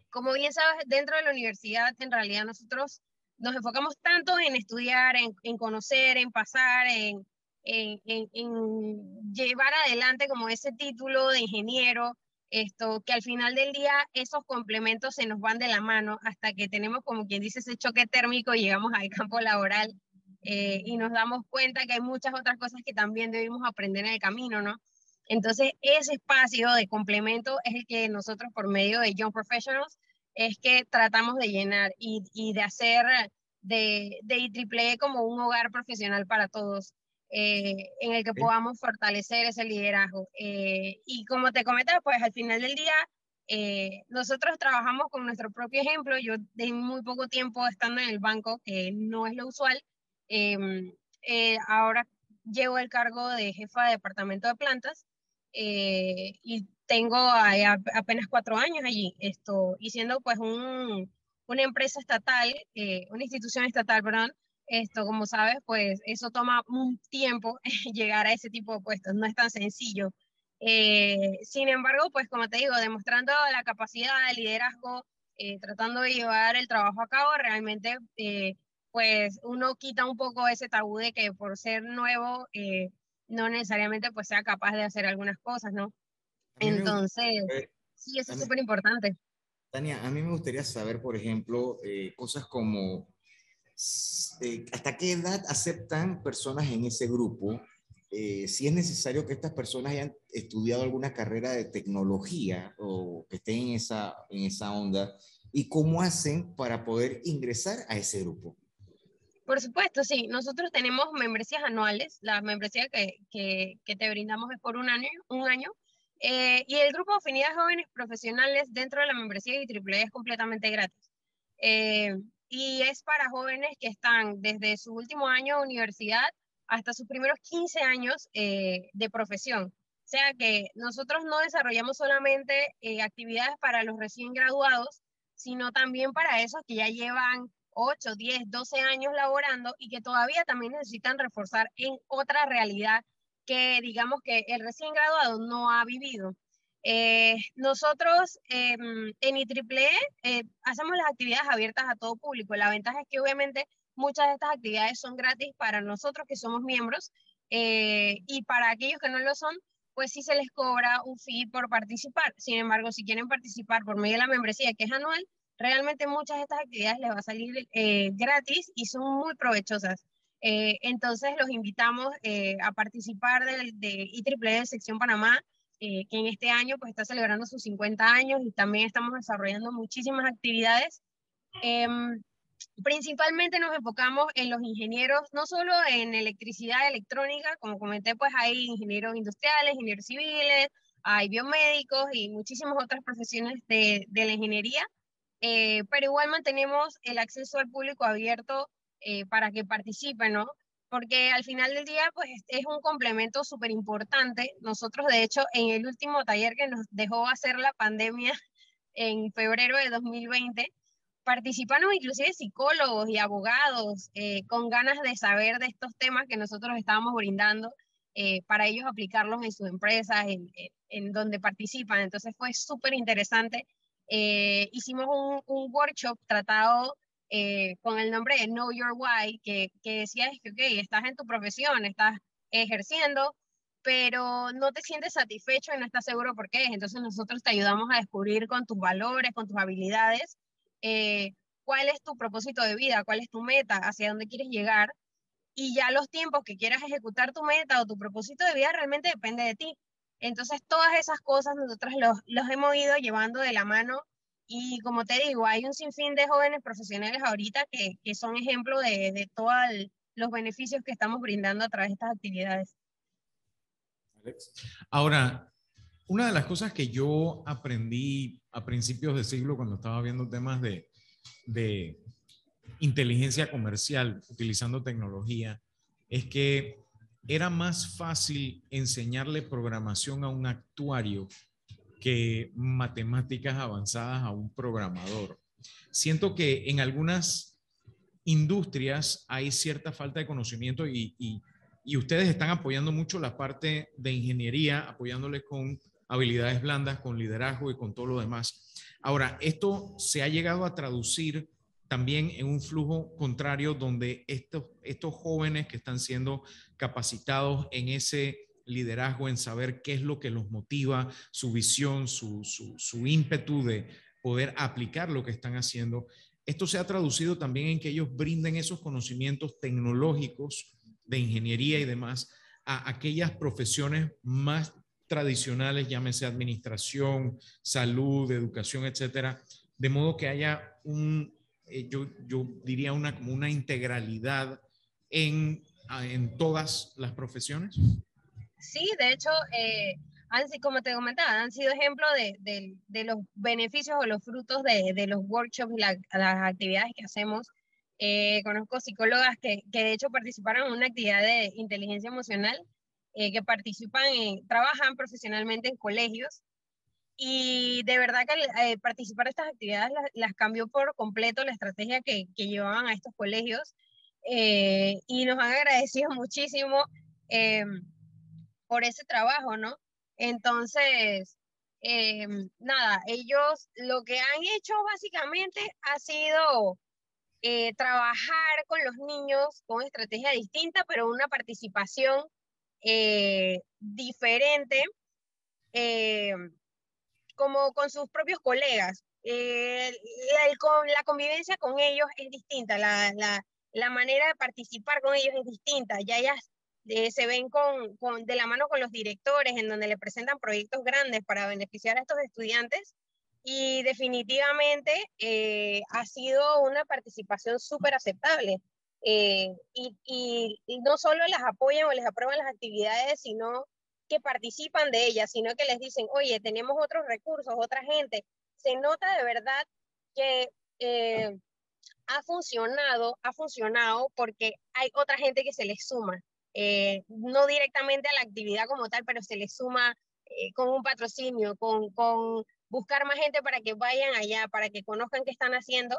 como bien sabes, dentro de la universidad, en realidad nosotros nos enfocamos tanto en estudiar, en, en conocer, en pasar, en, en, en, llevar adelante como ese título de ingeniero, esto, que al final del día esos complementos se nos van de la mano hasta que tenemos, como quien dice, ese choque térmico y llegamos al campo laboral eh, y nos damos cuenta que hay muchas otras cosas que también debemos aprender en el camino, ¿no? Entonces, ese espacio de complemento es el que nosotros por medio de Young Professionals es que tratamos de llenar y, y de hacer de, de IEEE como un hogar profesional para todos, eh, en el que podamos fortalecer ese liderazgo. Eh, y como te comentaba, pues al final del día, nosotros trabajamos con nuestro propio ejemplo. Yo de muy poco tiempo estando en el banco, que no es lo usual, eh, ahora llevo el cargo de jefa de departamento de plantas eh, y tengo apenas cuatro años allí, esto, y siendo pues un, una empresa estatal, eh, una institución estatal, perdón, esto, como sabes, pues eso toma un tiempo [laughs] llegar a ese tipo de puestos, no es tan sencillo. Eh, sin embargo, pues como te digo, demostrando la capacidad de liderazgo, eh, tratando de llevar el trabajo a cabo, realmente pues uno quita un poco ese tabú de que por ser nuevo no necesariamente pues sea capaz de hacer algunas cosas, ¿no? Entonces, sí, eso es súper importante. Tania, a mí me gustaría saber, por ejemplo, eh, cosas como eh, hasta qué edad aceptan personas en ese grupo, eh, si es necesario que estas personas hayan estudiado alguna carrera de tecnología o que estén en esa, en esa onda, y cómo hacen para poder ingresar a ese grupo. Por supuesto, sí. Nosotros tenemos membresías anuales. La membresía que, que, te brindamos es por un año, un año eh, y el grupo de afinidad jóvenes profesionales dentro de la membresía de IEEE es completamente gratis. Eh, y es para jóvenes que están desde su último año de universidad hasta sus primeros 15 años eh, de profesión. O sea que nosotros no desarrollamos solamente actividades para los recién graduados, sino también para esos que ya llevan 8, 10, 12 años laborando y que todavía también necesitan reforzar en otra realidad que digamos que el recién graduado no ha vivido. Eh, nosotros em, en IEEE eh, hacemos las actividades abiertas a todo público. La ventaja es que obviamente muchas de estas actividades son gratis para nosotros que somos miembros eh, y para aquellos que no lo son, pues sí se les cobra un fee por participar. Sin embargo, si quieren participar por medio de la membresía que es anual, realmente muchas de estas actividades les va a salir gratis y son muy provechosas. Eh, entonces los invitamos eh, a participar de, de IEEE Sección Panamá, eh, que en este año pues está celebrando sus 50 años y también estamos desarrollando muchísimas actividades. Em, principalmente nos enfocamos en los ingenieros, no solo en electricidad electrónica, como comenté, pues hay ingenieros industriales, ingenieros civiles, hay biomédicos y muchísimas otras profesiones de, de la ingeniería, pero igual mantenemos el acceso al público abierto eh, para que participen, ¿no? Porque al final del día, pues es un complemento súper importante. Nosotros, de hecho, en el último taller que nos dejó hacer la pandemia [laughs] en febrero de 2020, participamos inclusive psicólogos y abogados eh, con ganas de saber de estos temas que nosotros estábamos brindando eh, para ellos aplicarlos en sus empresas, en, en, donde participan. Entonces fue súper interesante. Hicimos un, workshop tratado eh, con el nombre de Know Your Why, que, que decía que, ok, estás en tu profesión, estás ejerciendo, pero no te sientes satisfecho y no estás seguro por qué. Entonces nosotros te ayudamos a descubrir con tus valores, con tus habilidades, eh, cuál es tu propósito de vida, cuál es tu meta, hacia dónde quieres llegar. Y ya los tiempos que quieras ejecutar tu meta o tu propósito de vida realmente depende de ti. Entonces todas esas cosas nosotros los, los hemos ido llevando de la mano y como te digo, hay un sinfín de jóvenes profesionales ahorita que, que son ejemplo de, de todos los beneficios que estamos brindando a través de estas actividades. Ahora, una de las cosas que yo aprendí a principios de siglo cuando estaba viendo temas de, de inteligencia comercial utilizando tecnología es que era más fácil enseñarle programación a un actuario que matemáticas avanzadas a un programador. Siento que en algunas industrias hay cierta falta de conocimiento y, y, ustedes están apoyando mucho la parte de ingeniería, apoyándoles con habilidades blandas, con liderazgo y con todo lo demás. Ahora, esto se ha llegado a traducir también en un flujo contrario donde estos, estos jóvenes que están siendo capacitados en ese liderazgo, en saber qué es lo que los motiva, su visión, su, su, ímpetu de poder aplicar lo que están haciendo. Esto se ha traducido también en que ellos brinden esos conocimientos tecnológicos de ingeniería y demás a aquellas profesiones más tradicionales, llámese administración, salud, educación, etcétera, de modo que haya un, eh, yo, yo diría una, como una integralidad en, en todas las profesiones. Sí, de hecho, eh, como te comentaba, han sido ejemplos de, los beneficios o los frutos de, los workshops y las actividades que hacemos. Eh, conozco psicólogas que, de hecho participaron en una actividad de inteligencia emocional, eh, que participan, en, trabajan profesionalmente en colegios y de verdad que eh, participar de estas actividades las, cambió por completo la estrategia que, que llevaban a estos colegios eh, y nos han agradecido [laughs] muchísimo em, por ese trabajo, ¿no? Entonces, em, nada, ellos lo que han hecho básicamente ha sido eh, trabajar con los niños con estrategia distinta, pero una participación diferente em, como con sus propios colegas. Eh, la, la, convivencia con ellos es distinta, la, la, la, manera de participar con ellos es distinta. Ya ellas eh, se ven con, con, de la mano con los directores, en donde le presentan proyectos grandes para beneficiar a estos estudiantes. Y definitivamente eh, ha sido una participación súper aceptable. y, y, y, no solo las apoyan o les aprueban las actividades, sino que participan de ellas, sino que les dicen, oye, tenemos otros recursos, otra gente. Se nota de verdad que eh, ha funcionado, ha funcionado porque hay otra gente que se les suma, eh, no directamente a la actividad como tal, pero se les suma eh, con un patrocinio, con, con, buscar más gente para que vayan allá, para que conozcan qué están haciendo.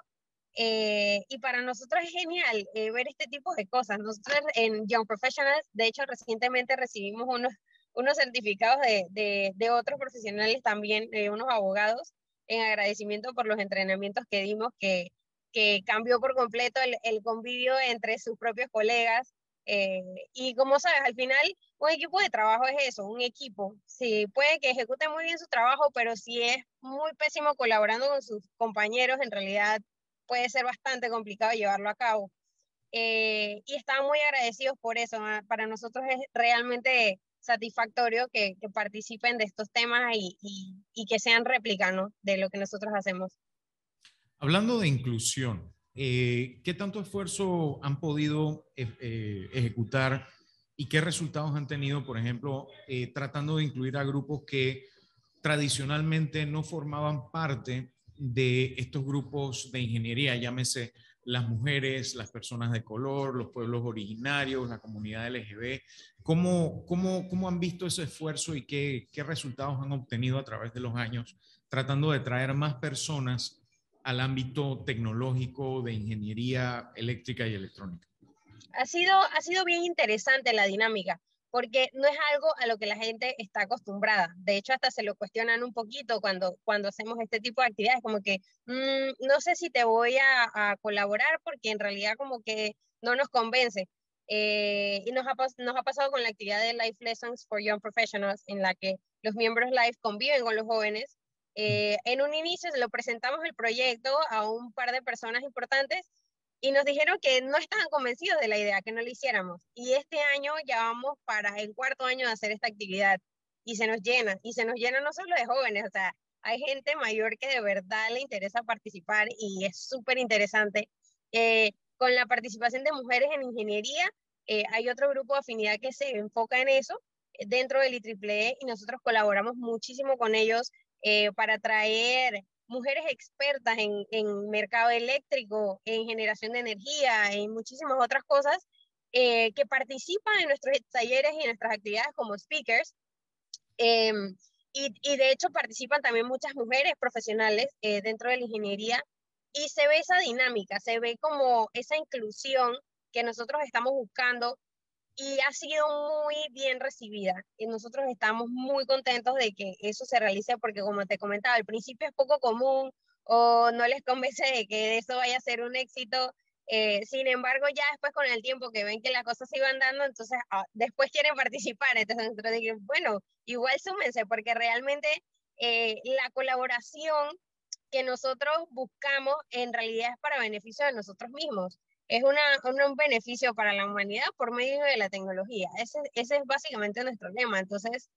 y para nosotros es genial ver este tipo de cosas. Nosotros en Young Professionals, de hecho, recientemente recibimos unos, unos certificados de, de, otros profesionales también, de unos abogados, en agradecimiento por los entrenamientos que dimos, que, que cambió por completo el, el convivio entre sus propios colegas. Eh, y como sabes, al final un equipo de trabajo es eso, un equipo. Sí, puede que ejecute muy bien su trabajo, pero si es muy pésimo colaborando con sus compañeros, en realidad puede ser bastante complicado llevarlo a cabo. Eh, y están muy agradecidos por eso. Ah, para nosotros es realmente satisfactorio que, que participen de estos temas y, y, que sean réplica de lo que nosotros hacemos. Hablando de inclusión, eh, ¿qué tanto esfuerzo han podido eh, eh, ejecutar y qué resultados han tenido, por ejemplo, tratando de incluir a grupos que tradicionalmente no formaban parte de estos grupos de ingeniería, llámese las mujeres, las personas de color, los pueblos originarios, la comunidad LGB. ¿Cómo, cómo, cómo han visto ese esfuerzo y qué, qué resultados han obtenido a través de los años tratando de traer más personas al ámbito tecnológico de ingeniería eléctrica y electrónica? Ha sido, ha sido bien interesante la dinámica porque no es algo a lo que la gente está acostumbrada. De hecho, hasta se lo cuestionan un poquito cuando, cuando hacemos este tipo de actividades, como que mm, no sé si te voy a, colaborar porque en realidad como que no nos convence. Eh, y nos ha, nos ha pasado con la actividad de Life Lessons for Young Professionals, en la que los miembros Life conviven con los jóvenes. Eh, en un inicio se lo presentamos el proyecto a un par de personas importantes y nos dijeron que no estaban convencidos de la idea, que no lo hiciéramos. Y este año ya vamos para el cuarto año de hacer esta actividad y se nos llena, y se nos llena no solo de jóvenes, o sea, hay gente mayor que de verdad le interesa participar y es súper interesante. Eh, con la participación de mujeres en ingeniería, eh, hay otro grupo de afinidad que se enfoca en eso eh, dentro del IEEE y nosotros colaboramos muchísimo con ellos para traer mujeres expertas en, en, mercado eléctrico, en generación de energía, en muchísimas otras cosas, eh, que participan en nuestros talleres y en nuestras actividades como speakers. Em, y, y, de hecho participan también muchas mujeres profesionales eh, dentro de la ingeniería y se ve esa dinámica, se ve como esa inclusión que nosotros estamos buscando y ha sido muy bien recibida. Y nosotros estamos muy contentos de que eso se realice porque, como te comentaba, al principio es poco común o no les convence de que eso vaya a ser un éxito. Eh, sin embargo, ya después con el tiempo que ven que las cosas se iban dando, entonces ah, después quieren [laughs] participar. Entonces nosotros decimos, bueno, igual súmense porque realmente eh, la colaboración que nosotros buscamos en realidad es para beneficio de nosotros mismos es un beneficio para la humanidad por medio de la tecnología. Ese, es básicamente nuestro lema. Entonces,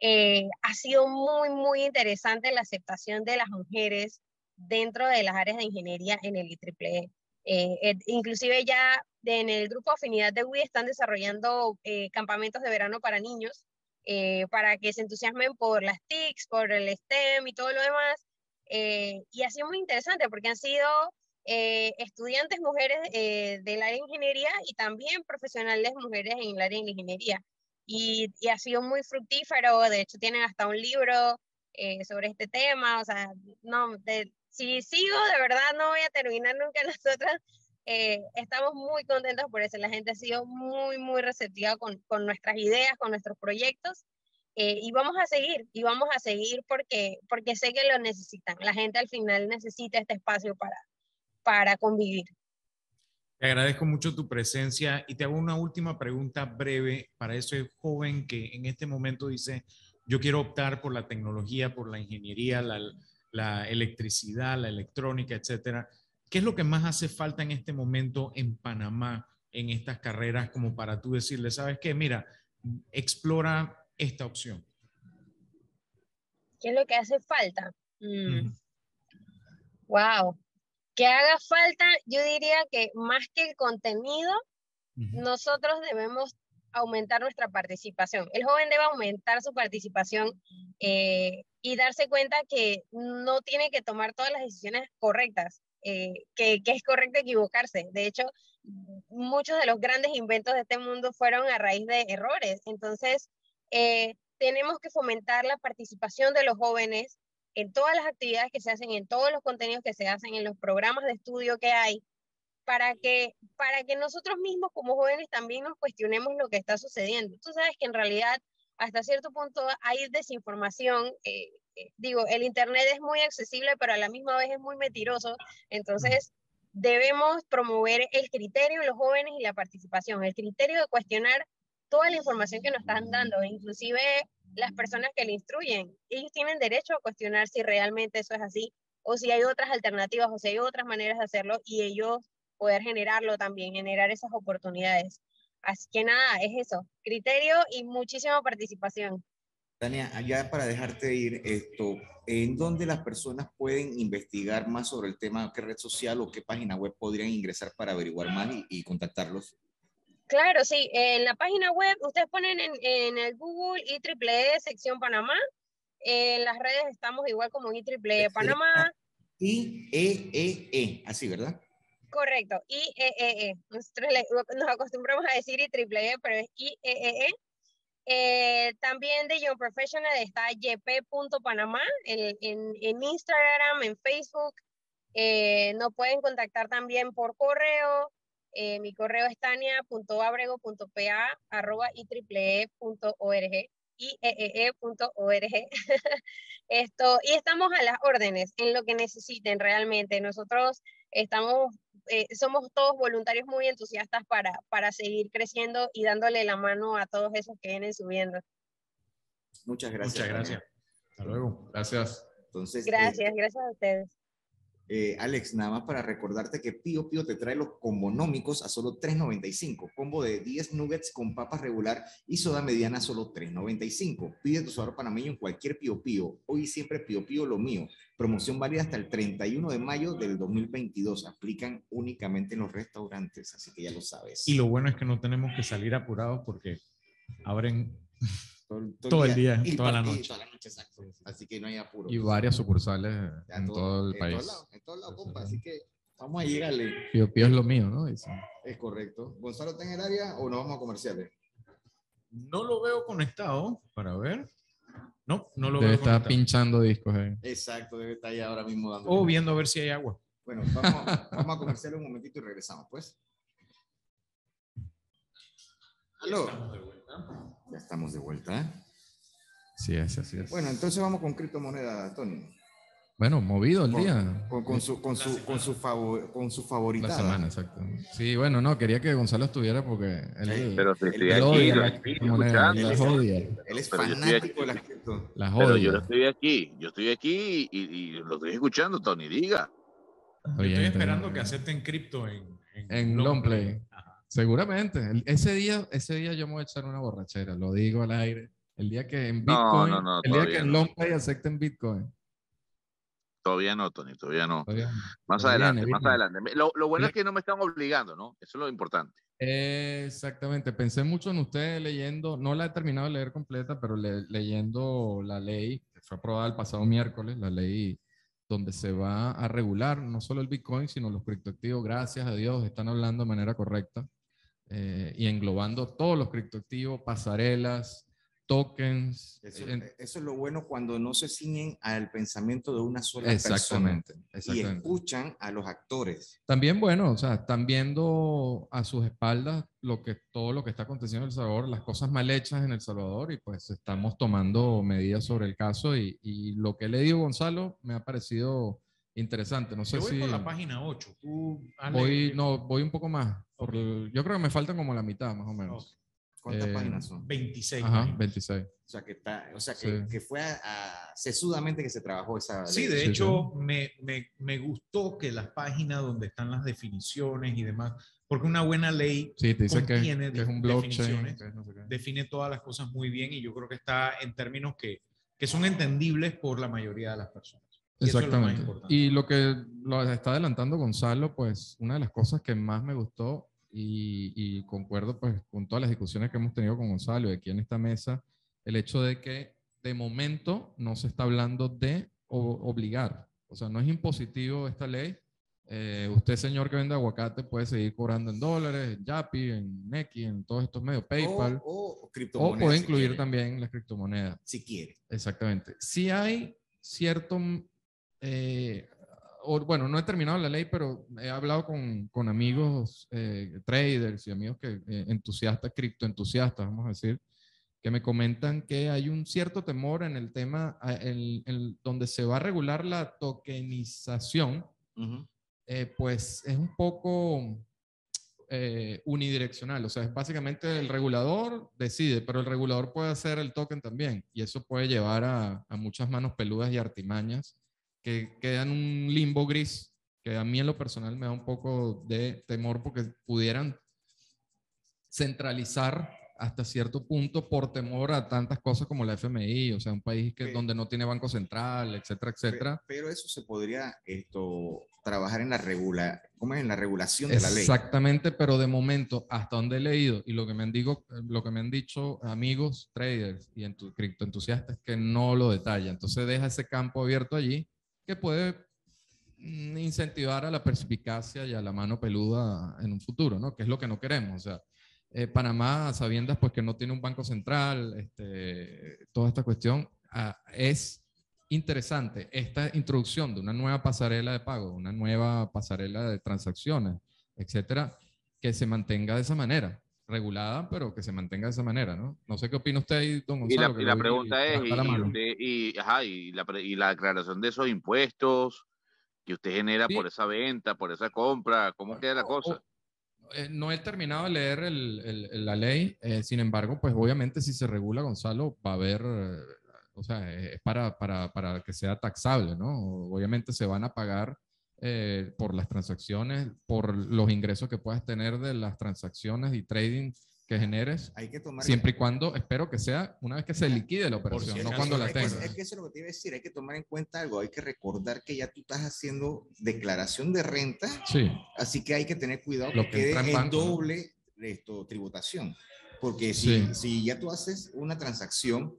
eh, ha sido muy, muy interesante la aceptación de las mujeres dentro de las áreas de ingeniería en el IEEE. Eh, inclusive ya en el grupo Afinidad de WI están desarrollando eh, campamentos de verano para niños, para que se entusiasmen por las TICs, por el STEM y todo lo demás. y ha sido muy interesante porque han sido eh, estudiantes mujeres eh, del área de ingeniería y también profesionales mujeres en el área de ingeniería. Y, y, ha sido muy fructífero, de hecho tienen hasta un libro eh, sobre este tema. O sea, no, si sigo, de verdad no voy a terminar nunca [laughs] nosotras. Eh, estamos muy contentos por eso. La gente ha sido muy, muy receptiva con, con nuestras ideas, con nuestros proyectos. Eh, y vamos a seguir, y vamos a seguir porque, porque sé que lo necesitan. La gente al final necesita este espacio para, para convivir. Te agradezco mucho tu presencia y te hago una última pregunta breve para ese joven que en este momento dice, yo quiero optar por la tecnología, por la ingeniería, la, la electricidad, la electrónica, etcétera. ¿Qué es lo que más hace falta en este momento en Panamá en estas carreras como para tú decirle, sabes qué, mira, explora esta opción? ¿Qué es lo que hace falta? Wow. Mm. Que haga falta, yo diría que más que el contenido, nosotros debemos aumentar nuestra participación. El joven debe aumentar su participación eh, y darse cuenta que no tiene que tomar todas las decisiones correctas, eh, que, que, es correcto equivocarse. De hecho, muchos de los grandes inventos de este mundo fueron a raíz de errores. Entonces, eh, tenemos que fomentar la participación de los jóvenes en todas las actividades que se hacen, en todos los contenidos que se hacen, en los programas de estudio que hay, para que, para que nosotros mismos como jóvenes también nos cuestionemos lo que está sucediendo. Tú sabes que en realidad hasta cierto punto hay desinformación. Eh, eh, digo, el Internet es muy accesible, pero a la misma vez es muy mentiroso. Entonces, debemos promover el criterio de los jóvenes y la participación, el criterio de cuestionar toda la información que nos están dando, inclusive las personas que le instruyen. Ellos tienen derecho a cuestionar si realmente eso es así, o si hay otras alternativas, o si hay otras maneras de hacerlo, y ellos poder generarlo también, generar esas oportunidades. Así que nada, es eso, criterio y muchísima participación. Tania, ya para dejarte ir, esto, ¿en dónde las personas pueden investigar más sobre el tema? ¿Qué red social o qué página web podrían ingresar para averiguar más y contactarlos? Claro, sí. En la página web, ustedes ponen en, en el Google IEEE sección Panamá. En las redes estamos igual como IEEE Panamá. IEEE, e, así, ¿verdad? Correcto, IEEE. E. Nosotros nos acostumbramos a decir IEEE, pero es IEEE. Eh, también de Young Professional está yp.panamá en, en, en, Instagram, en Facebook. Eh, nos pueden contactar también por correo eh, mi correo es tania.abrego.pa.org iee.org. [laughs] Esto, y estamos a las órdenes en lo que necesiten realmente. Nosotros estamos, eh, somos todos voluntarios muy entusiastas para, para seguir creciendo y dándole la mano a todos esos que vienen subiendo. Muchas gracias. Muchas gracias. Hasta luego. Gracias. Entonces, gracias, eh, gracias a ustedes. Eh, Alex, nada más para recordarte que Pío Pío te trae los combonómicos a solo $3.95. Combo de 10 nuggets con papas regular y soda mediana a solo $3.95. Pide tu sabor panameño en cualquier Pío Pío. Hoy siempre Pío Pío lo mío. Promoción válida hasta el 31 de mayo del 2022. Aplican únicamente en los restaurantes, así que ya lo sabes. Y lo bueno es que no tenemos que salir apurados porque abren todo, el día, toda, la noche. Así que no hay apuro. Y varias sucursales en todo, el país. en todos lados, compa. Así que vamos a llegarle. Pío Pío es lo mío, ¿no? Es correcto. ¿Gonzalo está en el área o nos vamos a comerciales? No lo veo conectado para ver. No, no lo debe veo. estar pinchando discos ahí. Exacto, debe estar ahí ahora mismo dando. O viendo a ver si hay agua. Bueno, vamos, [laughs] vamos a comerciales un momentito y regresamos, pues. Aló. Ya estamos de vuelta. ¿eh? Sí, es, así es. Bueno, entonces vamos con criptomonedas, Tony. Bueno, movido el día. Con, su, con, su, con, su favor, con su favorita. La semana, exacto. Sí, bueno, no, quería que Gonzalo estuviera porque él, pero si estoy aquí, la, él, él es fanático de las cripto. Pero yo estoy aquí, yo estoy aquí y, y, lo estoy escuchando, Tony, diga. estoy esperando que acepten cripto en, en, en Longplay. Seguramente. Ese día, ese día yo me voy a echar una borrachera, lo digo al aire. El día que en Bitcoin, el día que en Longplay acepten Bitcoin. Todavía no, Tony, todavía no. más adelante, más adelante. Lo, lo bueno es que no me están obligando, ¿no? Eso es lo importante. Exactamente. Pensé mucho en ustedes leyendo, no la he terminado de leer completa, pero leyendo la ley que fue aprobada el pasado miércoles, la ley donde se va a regular no solo el Bitcoin, sino los criptoactivos. Gracias a Dios, están hablando de manera correcta. Eh, y englobando todos los criptoactivos, pasarelas, tokens. Eso, en- eso es lo bueno cuando no se ciñen al pensamiento de una sola exactamente, persona y exactamente. escuchan a los actores. También, bueno, o sea, están viendo a sus espaldas lo que, todo lo que está aconteciendo en El Salvador, las cosas mal hechas en El Salvador y pues estamos tomando medidas sobre el caso y, y lo que le digo, Gonzalo, me ha parecido interesante. No sé Yo voy si por la página 8. Tú, voy, eh, no, voy un poco más. por Ok. el- yo creo que me faltan como la mitad, más o menos. ok, ¿Cuántas Eh, páginas son? 26. Ajá, páginas. 26. O sea, que, está, o sea, que, Sí. que fue a, a- sesudamente que se trabajó esa Sí, de Sí, hecho, Me, me, me gustó que las páginas donde están las definiciones y demás, porque una buena ley Sí, te dice que, Contiene que es un blockchain. definiciones. que es no sé define todas las cosas muy bien y yo creo que está en términos que, que son entendibles por la mayoría de las personas. Y lo Exactamente. importante. y lo que lo está adelantando Gonzalo, pues una de las cosas que más me gustó y, y concuerdo pues con todas las discusiones que hemos tenido con Gonzalo y aquí en esta mesa, el hecho de que de momento no se está hablando de o- obligar. O sea, no es impositivo esta ley. Eh, usted, señor que vende aguacate, puede seguir cobrando en dólares, en Yapi, en Nequi, en todos estos medios, PayPal. O, o O, criptomonedas. puede si incluir quiere, también las criptomonedas. Si quiere. Exactamente. Si hay cierto, eh, o, bueno, no he terminado la ley, pero he hablado con, con amigos eh, traders y amigos que eh, entusiastas, criptoentusiastas, vamos a decir, que me comentan que hay un cierto temor en el tema, el- el- donde se va a regular la tokenización, eh, pues es un poco eh, unidireccional. O sea, es básicamente el regulador decide, pero el regulador puede hacer el token también. Y eso puede llevar a, a muchas manos peludas y artimañas que quedan un limbo gris, que a mí en lo personal me da un poco de temor porque pudieran centralizar hasta cierto punto por temor a tantas cosas como la FMI, o sea, un país que, donde no tiene banco central, etcétera, etcétera. Pero eso se podría esto, trabajar en la, regula, ¿cómo es? en la regulación de la ley. Exactamente, pero de momento, hasta donde he leído y lo que me han, digo, lo que me han dicho amigos traders y entu- criptoentusiastas que no lo detalla. Entonces deja ese campo abierto allí que puede mm, incentivar a la perspicacia y a la mano peluda en un futuro, ¿no? Que es lo que no queremos. O sea, eh, Panamá, sabiendas pues que no tiene un banco central, este, toda esta cuestión, ah, es interesante esta introducción de una nueva pasarela de pago, una nueva pasarela de transacciones, etcétera, que se mantenga de esa manera, regulada, pero que se mantenga de esa manera, ¿no? No sé qué opina usted ahí, don Y la, Gonzalo. y la pregunta es, y, y ajá, y la, y la aclaración de esos impuestos que usted genera Sí. por esa venta, por esa compra, ¿cómo queda la cosa? o- eh, no he terminado de leer el- el- el- la ley, eh, sin embargo, pues obviamente si se regula, Gonzalo, va a haber, eh, o sea, es para, para, para que sea taxable, ¿no? Obviamente se van a pagar eh, por las transacciones, por los ingresos que puedas tener de las transacciones y trading que generes, Hay que tomar siempre y cuando, espero que sea una vez que se liquide la operación, no cuando la tengas. es que eso es lo que te iba a decir, hay que tomar en cuenta algo, hay que recordar que ya tú estás haciendo declaración de renta, Sí, así que hay que tener cuidado Lo que que entra en en banco, doble esto, tributación, porque si, Sí. si ya tú haces una transacción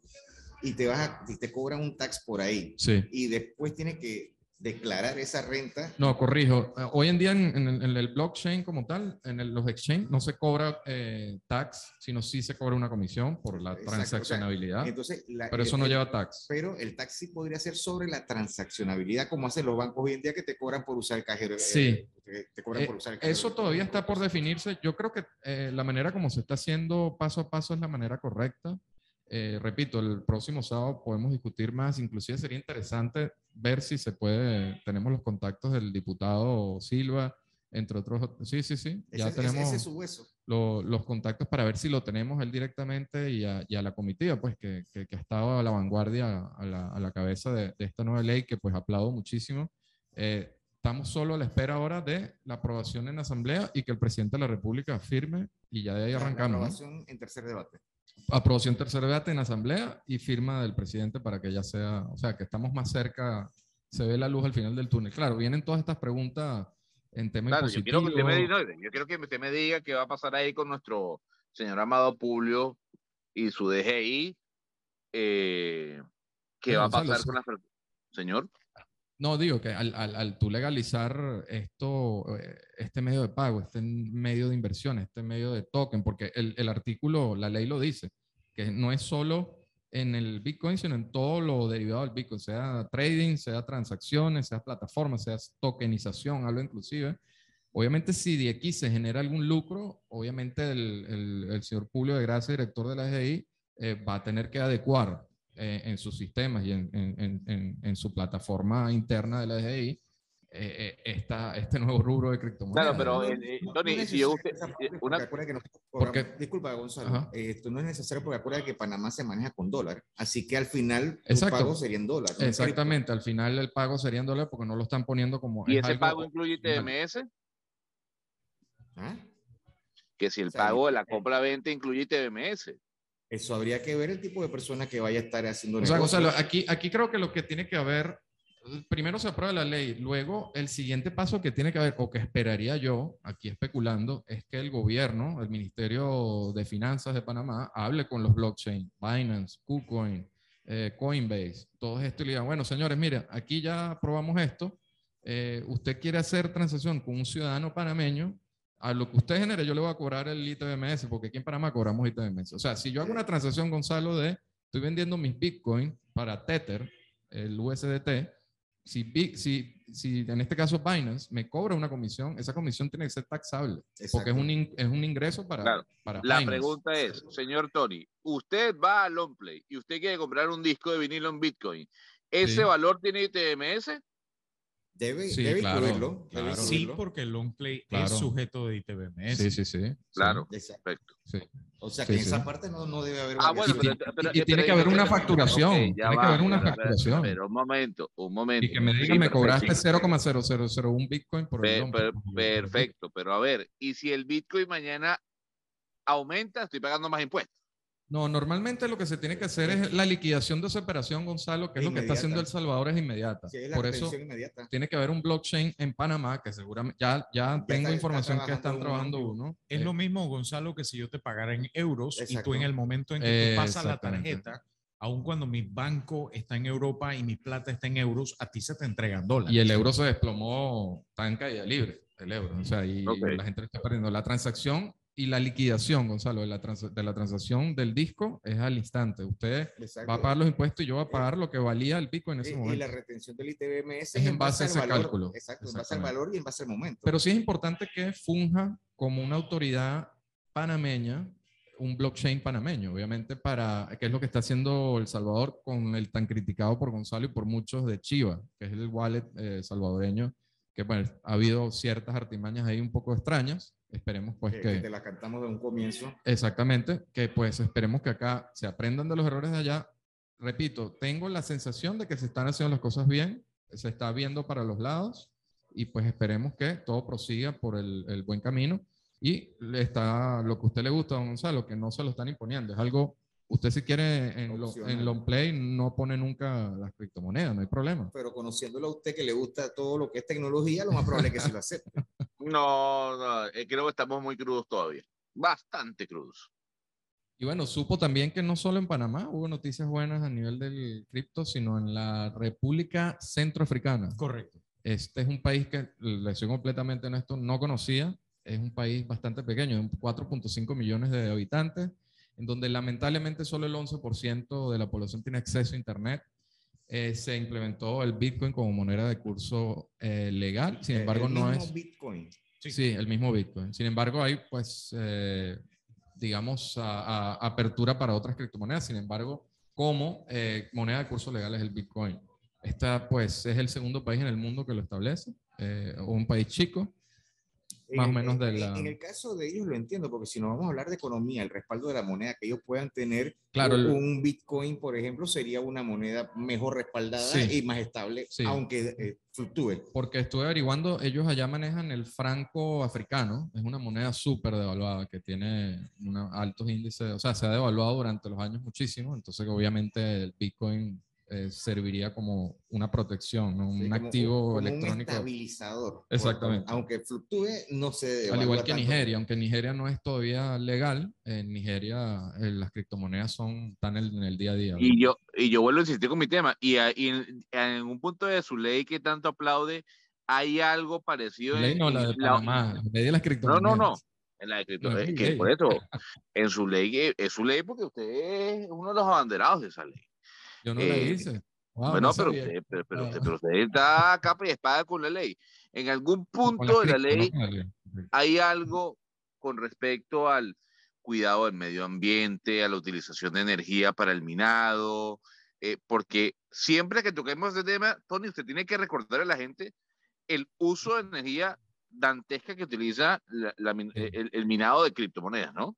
y te, vas a- te cobran un tax por ahí sí. y después tienes que declarar esa renta, No, corrijo. Eh, Hoy en día en, en el, en el blockchain como tal, en el- los exchange, no se cobra eh, tax, sino sí se cobra una comisión por la Exacto, o sea, transaccionabilidad, entonces la- pero eso el- no lleva tax. pero el tax sí podría ser sobre la transaccionabilidad, como hacen los bancos hoy en día que te cobran por usar el cajero. eh, Sí. te, te cobran Eh, por usar el cajero Eso todavía está por definirse. Yo creo que eh, la manera como se está haciendo paso a paso es la manera correcta. Eh, repito, el próximo sábado podemos discutir más. Inclusive sería interesante ver si se puede. Tenemos los contactos del diputado Silva, entre otros. Sí, sí, sí. Ya Ese, tenemos. ese es su hueso. lo- los contactos para ver si lo tenemos él directamente y a, y a la comitiva, pues que, que, que ha estado a la vanguardia, a la, a la cabeza de, de esta nueva ley, que pues aplaudo muchísimo. Eh, estamos solo a la espera ahora de la aprobación en asamblea y que el presidente de la República firme y ya de ahí La- la arrancamos. ¿no? aprobación en tercer debate. Aprobación tercer debate en asamblea y firma del presidente para que ya sea, o sea, que estamos más cerca, se ve la luz al final del túnel. Claro, vienen todas estas preguntas en tema Claro, yo quiero, que usted me, diga- yo quiero que usted me diga qué va a pasar ahí con nuestro señor Amado Publio y su DGI. eh, ¿Qué va a pasar con per- Señor, No, digo que al, al, al tú legalizar esto, eh, este medio de pago, este medio de inversión, este medio de token, porque el, el artículo, la ley lo dice, que no es solo en el Bitcoin, sino en todo lo derivado del Bitcoin, sea trading, sea transacciones, sea plataformas, sea tokenización, hablo inclusive. Obviamente, si de aquí se genera algún lucro, obviamente el, el, señor Julio de Gracia, director de la SDI, eh, va a tener que adecuar eh, en sus sistemas y en, en, en, en, su plataforma interna de la SDI eh, esta, este nuevo rubro de criptomonedas. Claro, pero Tony, si yo usted, una... porque, disculpa, Gonzalo, esto no es necesario porque acuérdate que Panamá se maneja con dólar, así que al final el pago sería en dólar. Exactamente, al final el pago sería en dólar porque no lo están poniendo como... ¿Y ese pago incluye TMS? ¿Ah? Que si el pago de la compra-venta incluye TMS. Eso habría que ver el tipo de persona que vaya a estar haciendo. O sea, Gonzalo, aquí, aquí creo que lo que tiene que haber, primero se aprueba la ley, luego el siguiente paso que tiene que haber, o que esperaría yo, aquí especulando, es que el gobierno, el Ministerio de Finanzas de Panamá, hable con los blockchain, Binance, KuCoin, eh, Coinbase, todo esto y le digan, bueno, señores, mire, aquí ya aprobamos esto, eh, usted quiere hacer transacción con un ciudadano panameño, a lo que usted genere, yo le voy a cobrar el ITBMS, porque aquí en Panamá cobramos ITBMS. O sea, si yo hago una transacción, Gonzalo, de estoy vendiendo mis Bitcoin para Tether, el USDT, si, si, si en este caso Binance me cobra una comisión, esa comisión tiene que ser taxable, porque es un, es un ingreso para, para La pregunta es, señor Tony, usted va a Longplay y usted quiere comprar un disco de vinilo en Bitcoin, ¿ese valor tiene ITMS? Debe, debe incluirlo. Sí, porque el long play es sujeto de ITBMS. Sí, sí, sí. Claro, perfecto. O sea que en esa parte no, no, debe haber. Ah, bueno, pero, y, tiene que haber una facturación. tiene que haber una facturación. Pero un momento, un momento. Y que me diga, me cobraste 0,0001 Bitcoin por el Perfecto, pero a ver, ¿y si el Bitcoin mañana aumenta, estoy pagando más impuestos? No, normalmente lo que se tiene que hacer es la liquidación de esa operación, Gonzalo, que es lo que está haciendo El Salvador, es inmediata. Por eso tiene que haber un blockchain en Panamá, que seguramente ya, ya, tengo información que están trabajando uno. Es lo mismo, Gonzalo, que si yo te pagara en euros y tú en el momento en que tú pasas la tarjeta, aun cuando mi banco está en Europa y mi plata está en euros, a ti se te entregan dólares. Y el euro se desplomó, está en caída libre, el euro. O sea, y la gente está perdiendo. La transacción y la liquidación, Gonzalo, de la, de la transacción del disco es al instante. Usted va a pagar los impuestos y yo voy a pagar lo que valía el pico en ese momento. Y la retención del ITBMS es en base, a ese cálculo. Exacto, en base al valor y en base al momento. Pero sí es importante que funja como una autoridad panameña, un blockchain panameño, obviamente, para, que es lo que está haciendo El Salvador con el tan criticado por Gonzalo y por muchos de Chiva, que es el wallet eh, salvadoreño, que bueno, ha habido ciertas artimañas ahí un poco extrañas, Esperemos pues que, que, te la cantamos de un comienzo. Exactamente, que pues esperemos que acá se aprendan de los errores de allá. Repito, tengo la sensación de que se están haciendo las cosas bien, se está viendo para los lados y pues esperemos que todo prosiga por el, el buen camino y está lo que a usted le gusta, don Gonzalo, que no se lo están imponiendo, es algo Usted si quiere en, en long play no pone nunca las criptomonedas, no hay problema. Pero conociéndolo a usted que le gusta todo lo que es tecnología, lo más probable es que se lo acepte. [laughs] no, no, eh, creo que estamos muy crudos todavía. Bastante crudos. Y bueno, supo también que no solo en Panamá hubo noticias buenas a nivel del cripto, sino en la República Centroafricana. Correcto. Este es un país que, le soy completamente honesto, no conocía. Es un país bastante pequeño, 4.5 millones de habitantes en donde lamentablemente solo el 11% de la población tiene acceso a Internet. Eh, se implementó el Bitcoin como moneda de curso eh, legal, sin eh, embargo no es... Bitcoin. Sí. sí, el mismo Bitcoin. Sin embargo hay pues, digamos, apertura para otras criptomonedas, sin embargo, como moneda de curso legal es el Bitcoin. Esta pues es el segundo país en el mundo que lo establece, un país chico, más o menos de la... En el caso de ellos lo entiendo, porque si no vamos a hablar de economía, el respaldo de la moneda que ellos puedan tener, claro, un Bitcoin, por ejemplo, sería una moneda mejor respaldada y más estable, aunque eh, fluctúe. Porque estuve averiguando, ellos allá manejan el franco africano, es una moneda súper devaluada que tiene altos índices, o sea, se ha devaluado durante los años muchísimo, entonces obviamente el Bitcoin eh, serviría como una protección, un activo electrónico. Un estabilizador. Exactamente. aunque fluctúe, no se. Al igual que Nigeria, aunque Nigeria no es todavía legal, en Nigeria eh, las criptomonedas son están en el, día a día. Y yo, y yo vuelvo a insistir con mi tema. Y, en, un punto de su ley que tanto aplaude, hay algo parecido. Ley no, la de Panamá, la, ley de las criptomonedas. No, no, no. En la de que por eso, [laughs] en su ley, es su ley porque usted es uno de los abanderados de esa ley. Yo no le hice. bueno, pero, usted, pero, usted, pero, usted, está capa y espada con la ley. En algún punto de la ley hay algo con respecto al cuidado del medio ambiente, a la utilización de energía para el minado, eh, porque siempre que toquemos este tema, Tony, usted tiene que recordar a la gente el uso de energía dantesca que utiliza el, minado de criptomonedas, ¿no?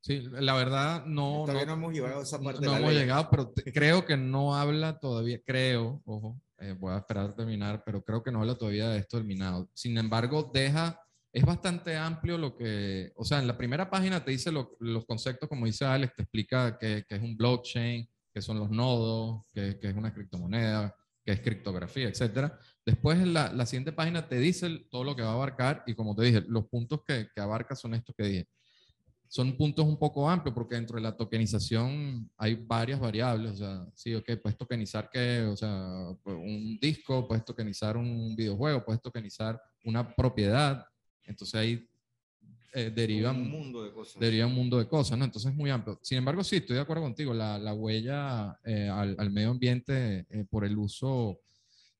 Sí, la verdad no. Todavía no, hemos llegado a esa parte. No, hemos llegado, pero creo que no habla todavía, creo, ojo, eh, voy a esperar a terminar, pero creo que no habla todavía de esto del minado. Sin embargo, deja, es bastante amplio lo que, o sea, en la primera página te dice los conceptos, como dice Alex, te explica que, que, es un blockchain, que son los nodos, que, que es una criptomoneda, que es criptografía, etcétera. Después, la, la siguiente página te dice todo lo que va a abarcar y como te dije, los puntos que, que abarca son estos que dije. Son puntos un poco amplios porque dentro de la tokenización hay varias variables. O sea, sí, ok, puedes tokenizar que, o sea, un disco, puedes tokenizar un videojuego, puedes tokenizar una propiedad. Entonces ahí eh, derivan un mundo de cosas. Deriva un mundo de cosas, ¿no? Entonces es muy amplio. Sin embargo, sí, estoy de acuerdo contigo. La, la huella eh, al, al, medio ambiente eh, por el uso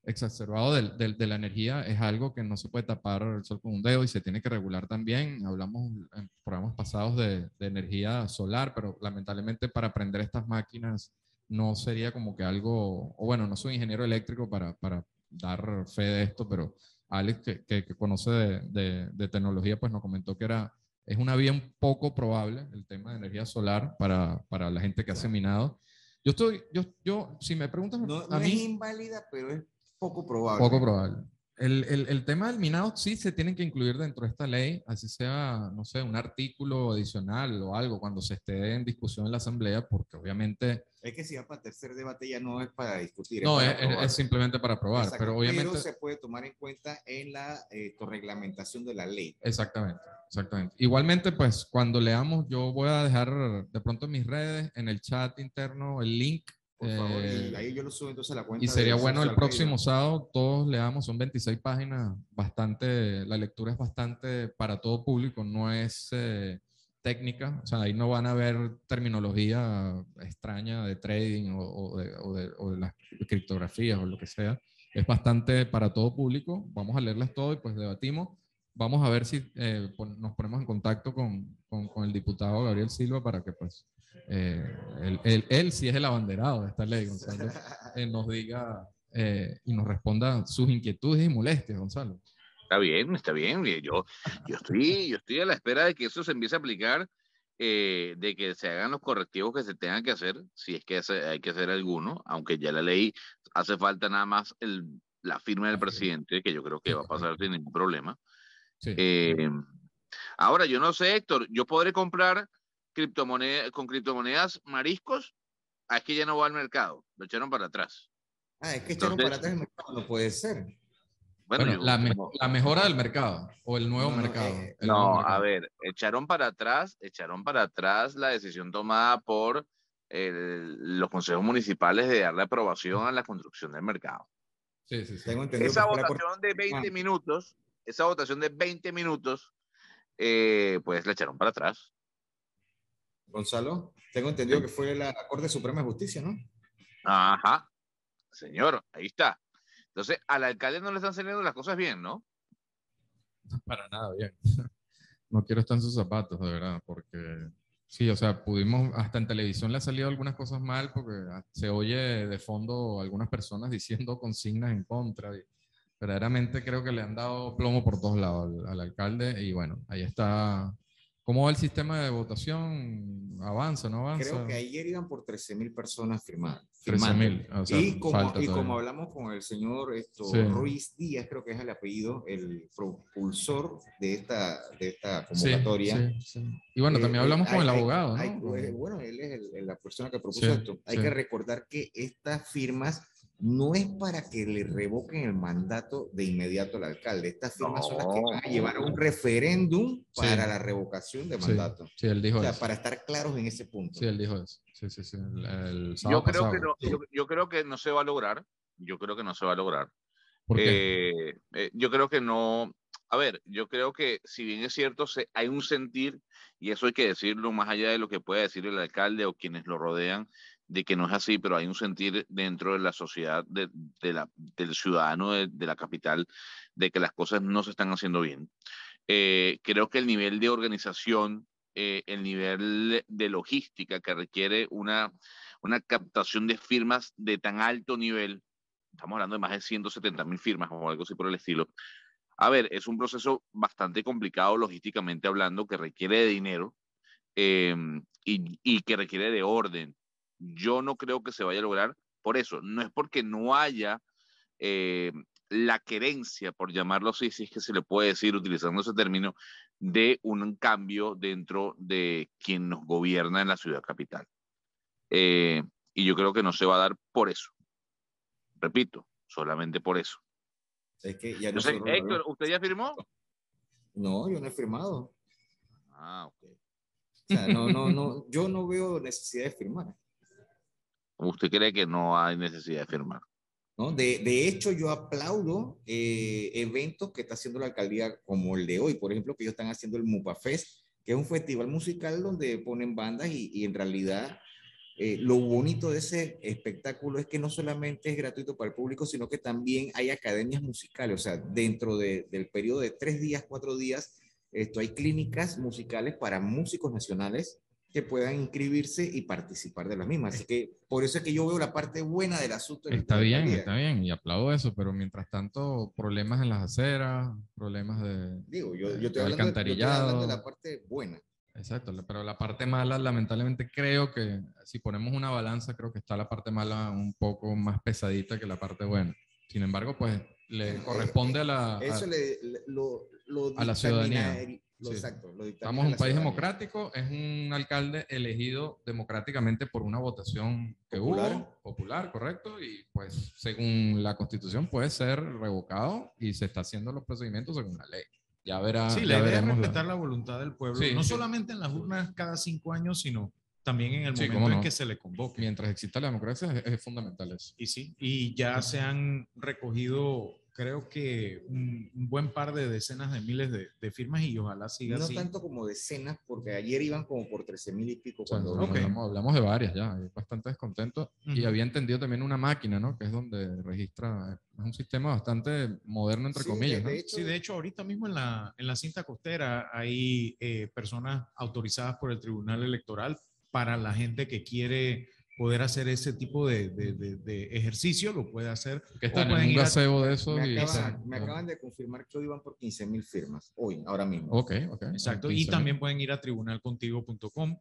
exacerbado de, de, la energía es algo que no se puede tapar el sol con un dedo y se tiene que regular también. Hablamos en programas pasados de, de, energía solar, pero lamentablemente para aprender estas máquinas no sería como que algo, o bueno, no soy ingeniero eléctrico para, para dar fe de esto, pero Alex, que, que, conoce de, de, tecnología, pues nos comentó que era, es una vía un poco probable el tema de energía solar para, para la gente que hace minado. Yo estoy, yo, yo, si me preguntas, no, a mí, es inválida, pero es poco probable. Poco probable. El, el, el, tema del minado sí se tiene que incluir dentro de esta ley, así sea, no sé, un artículo adicional o algo cuando se esté en discusión en la Asamblea, porque obviamente... Es que si va para tercer debate ya no es para discutir. No, es, es, simplemente para aprobar, pero obviamente... Pero se puede tomar en cuenta en la eh, reglamentación de la ley. Exactamente, exactamente. Igualmente, pues cuando leamos, yo voy a dejar de pronto en mis redes, en el chat interno, el link por favor, y eh, ahí yo lo subo entonces a la cuenta. Y sería bueno el próximo sábado, todos leamos, son 26 páginas, bastante, la lectura es bastante para todo público, no es eh, técnica, o sea, ahí no van a ver terminología extraña de trading o, de, o, de, o, de, las criptografías o lo que sea, es bastante para todo público, vamos a leerles todo y pues debatimos. Vamos a ver si eh, nos ponemos en contacto con, con, con el diputado Gabriel Silva para que pues eh, él, él, sí es el abanderado de esta ley, Gonzalo, [laughs] eh, nos diga eh, y nos responda sus inquietudes y molestias, Gonzalo. Está bien, está bien. Yo, yo, estoy, yo estoy a la espera de que eso se empiece a aplicar, de que se hagan los correctivos que se tengan que hacer, si es que hay que hacer alguno, aunque ya la ley hace falta nada más el, la firma del presidente, que yo creo que va a pasar sin ningún problema. ahora, yo no sé, Héctor, yo podré comprar criptomonedas, con criptomonedas mariscos, es que ya no va al mercado, lo echaron para atrás. Ah, es que echaron para atrás el mercado, no puede ser. Bueno, la, la, mejora del mercado o el nuevo mercado. Eh, no, a ver, echaron para atrás, echaron para atrás la decisión tomada por los consejos municipales de darle aprobación a la construcción del mercado. Sí, sí, sí. esa votación de 20 minutos, esa votación de 20 minutos, eh, pues la echaron para atrás. Gonzalo, tengo entendido que fue la Corte Suprema de Justicia, ¿no? Ajá, señor, ahí está. Entonces, al alcalde no le están saliendo las cosas bien, ¿no? Para nada bien. [laughs] No quiero estar en sus zapatos, de verdad, porque sí, o sea, pudimos, hasta en televisión le ha salido algunas cosas mal, porque se oye de fondo algunas personas diciendo consignas en contra. Y verdaderamente creo que le han dado plomo por todos lados al, al alcalde, y bueno, ahí está ¿Cómo va el sistema de votación? ¿Avanza, no avanza? Creo que ayer iban por 13.000 personas firmadas. 13.000. O sea, y, como, y como, hablamos con el señor esto, Ruiz Díaz, creo que es el apellido, el propulsor de esta, de esta convocatoria. Sí, y bueno, también eh, hablamos con el abogado, ¿no? Hay, bueno, él es el, la persona que propuso esto. Hay que recordar que estas firmas no es para que le revoquen el mandato de inmediato al alcalde. Estas firmas son las que van a llevar a un referéndum para la revocación de mandato. Sí, él dijo o sea, eso. para estar claros en ese punto. Sí, él dijo eso. Sí, sí, sí. yo, creo que no, yo, creo que no se va a lograr. Yo creo que no se va a lograr. ¿Por qué? Eh, eh, yo creo que no. a ver, yo creo que si bien es cierto, se, hay un sentir, y eso hay que decirlo más allá de lo que pueda decir el alcalde o quienes lo rodean, de que no es así, pero hay un sentir dentro de la sociedad, del ciudadano de, la capital, de que las cosas no se están haciendo bien. Eh, creo que el nivel de organización, eh, el nivel de logística que requiere una, captación de firmas de tan alto nivel, estamos hablando de más de 170 mil firmas o algo así por el estilo. A ver, es un proceso bastante complicado logísticamente hablando, que requiere de dinero eh, y, y, que requiere de orden. Yo no creo que se vaya a lograr por eso. No es porque no haya eh, la querencia, por llamarlo así, si es que se le puede decir utilizando ese término, de un cambio dentro de quien nos gobierna en la ciudad capital. Eh, y yo creo que no se va a dar por eso. Repito, solamente por eso. Es que ya no sé, Héctor, ¿usted ya firmó? No, yo no he firmado. Ah, ok. O sea, no, no, no, yo no veo necesidad de firmar. ¿Usted cree que no hay necesidad de firmar? ¿No? De, de, hecho, yo aplaudo eh, eventos que está haciendo la alcaldía como el de hoy, por ejemplo, que ellos están haciendo el Mupafest, que es un festival musical donde ponen bandas y, y en realidad eh, lo bonito de ese espectáculo es que no solamente es gratuito para el público, sino que también hay academias musicales, o sea, dentro de, del periodo de tres días, cuatro días, esto, hay clínicas musicales para músicos nacionales que puedan inscribirse y participar de las mismas. Así que por eso es que yo veo la parte buena del asunto. Está bien, está bien, y aplaudo eso, pero mientras tanto, problemas en las aceras, problemas de, Digo, yo, yo, estoy, hablando, yo estoy hablando de la parte buena. Exacto, pero la parte mala, lamentablemente creo que si ponemos una balanza, creo que está la parte mala un poco más pesadita que la parte buena. Sin embargo, pues le corresponde a la, Eso a, le, lo, lo a la ciudadanía. Lo, sí. Exacto, lo Estamos en un país democrático, es un alcalde elegido democráticamente por una votación que popular. hubo, popular, correcto, y pues según la constitución puede ser revocado y se está haciendo los procedimientos según la ley. Ya verá. Sí, ya la idea es respetar la... la... voluntad del pueblo, Sí, no sí. solamente en las urnas cada cinco años, sino también en el Sí, momento cómo en no. que se le convoque. Mientras exista la democracia es, es fundamental eso. Y sí, y ya se han recogido, creo que un, un buen par de decenas de miles de, de firmas y ojalá siga No así. tanto como decenas, porque ayer iban como por 13 mil y pico. O sea, Cuando hablamos, Ok. hablamos- hablamos de varias ya, hay bastante descontento. Y Ujú. había entendido también una máquina, ¿no? Que es donde registra, es un sistema bastante moderno, entre Sí, comillas, de- ¿no? de hecho, Sí, de hecho, ahorita mismo en la, en la cinta costera hay eh, personas autorizadas por el Tribunal Electoral para la gente que quiere poder hacer ese tipo de, de- de- de ejercicio, lo puede hacer. que están en un gazebo de eso. me, y, acaban, me acaban de confirmar que hoy van por 15 mil firmas, hoy, ahora mismo. Ok, ok. Exacto. Y 15.000. también pueden ir a tribunalcontigo.com,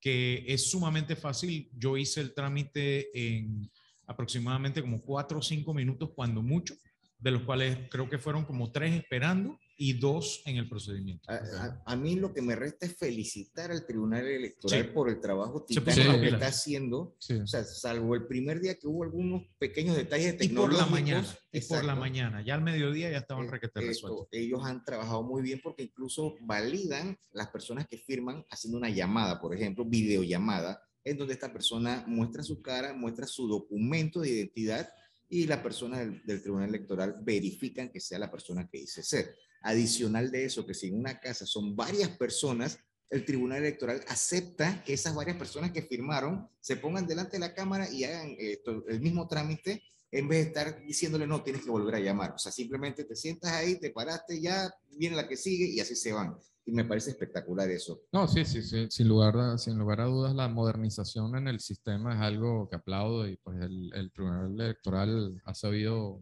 que es sumamente fácil. Yo hice el trámite en aproximadamente como cuatro o cinco minutos, cuando mucho, de los cuales creo que fueron como tres esperando y dos en el procedimiento. A, a- a mí lo que me resta es felicitar al Tribunal Electoral Sí. por el trabajo titánico las que está haciendo. Sí. O sea, salvo el primer día que hubo algunos pequeños detalles Y por tecnológicos. la mañana, y por la mañana, ya al mediodía ya estaban eh, requete resueltos. ellos han trabajado muy bien porque incluso validan las personas que firman haciendo una llamada, por ejemplo, videollamada, en donde esta persona muestra su cara, muestra su documento de identidad y la persona del, del Tribunal Electoral verifican que sea la persona que dice ser. Adicional de eso, que si en una casa son varias personas, el Tribunal Electoral acepta que esas varias personas que firmaron se pongan delante de la Cámara y hagan eh, to- el mismo trámite en vez de estar diciéndole no, tienes que volver a llamar. O sea, simplemente te sientas ahí, te paraste, ya viene la que sigue y así se van. Y me parece espectacular eso. No, sí, sí, sí, sin lugar, a, sin lugar a dudas, la modernización en el sistema es algo que aplaudo y pues el, el Tribunal Electoral ha sabido,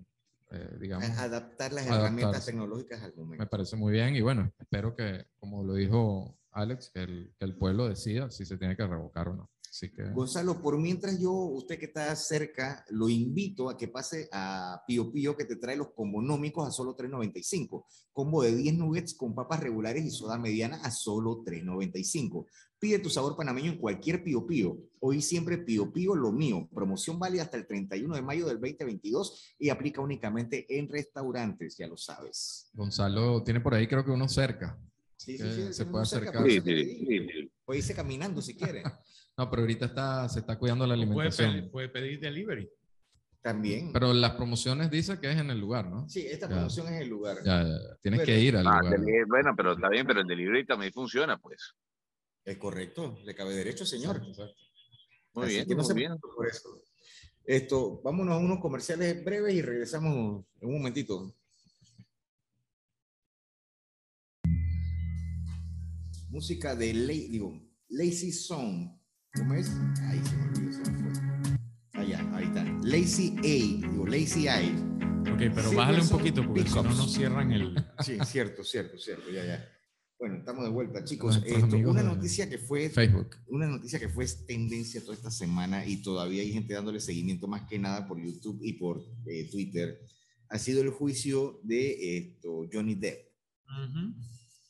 eh, digamos, adaptar las Adaptarse. herramientas tecnológicas al me momento. parece muy bien y bueno, espero que, como lo dijo Alex, que el, que el pueblo decida si se tiene que revocar o no. Así que, Gonzalo, por mientras yo, usted que está cerca, lo invito a que pase a Pío Pío que te trae los combonómicos a solo 3.95. Combo de 10 nuggets con papas regulares y soda mediana a solo 3.95. Pide tu sabor panameño en cualquier Pío Pío. Hoy siempre Pío Pío lo mío. Promoción válida hasta el 31 de mayo del 2022 y aplica únicamente en restaurantes, ya lo sabes. Gonzalo tiene por ahí creo que uno cerca. Sí, se puede acercar. Sí, sí, digo. sí, sí. Puede irse caminando si quiere. [laughs] No, pero ahorita está, se está cuidando la Puede alimentación. pedir, puede pedir delivery. También. Pero las promociones dice que es en el lugar, ¿no? Sí, esta Ya. promoción es el lugar. Ya, ya, ya. Tienes Bueno. que ir al Ah, lugar. bueno, pero está bien, pero el delivery también funciona, pues. Es correcto, le cabe derecho, señor. Muy Así bien, que no muy se bien. por eso. Esto, vámonos a unos comerciales breves y regresamos en un momentito. Música de digo, Lazy Song. ¿Cómo es? Ahí se me olvidó, se me fue. Allá, ahí está. Lazy A, digo, Lazy Eye. Ok, pero Sí, bájale un poquito porque si no nos cierran el... Sí, cierto, cierto, cierto, ya, ya. Bueno, estamos de vuelta, chicos. Esto, una noticia que fue Facebook. una noticia que fue tendencia toda esta semana y todavía hay gente dándole seguimiento más que nada por YouTube y por eh, Twitter, ha sido el juicio de esto, Johnny Depp.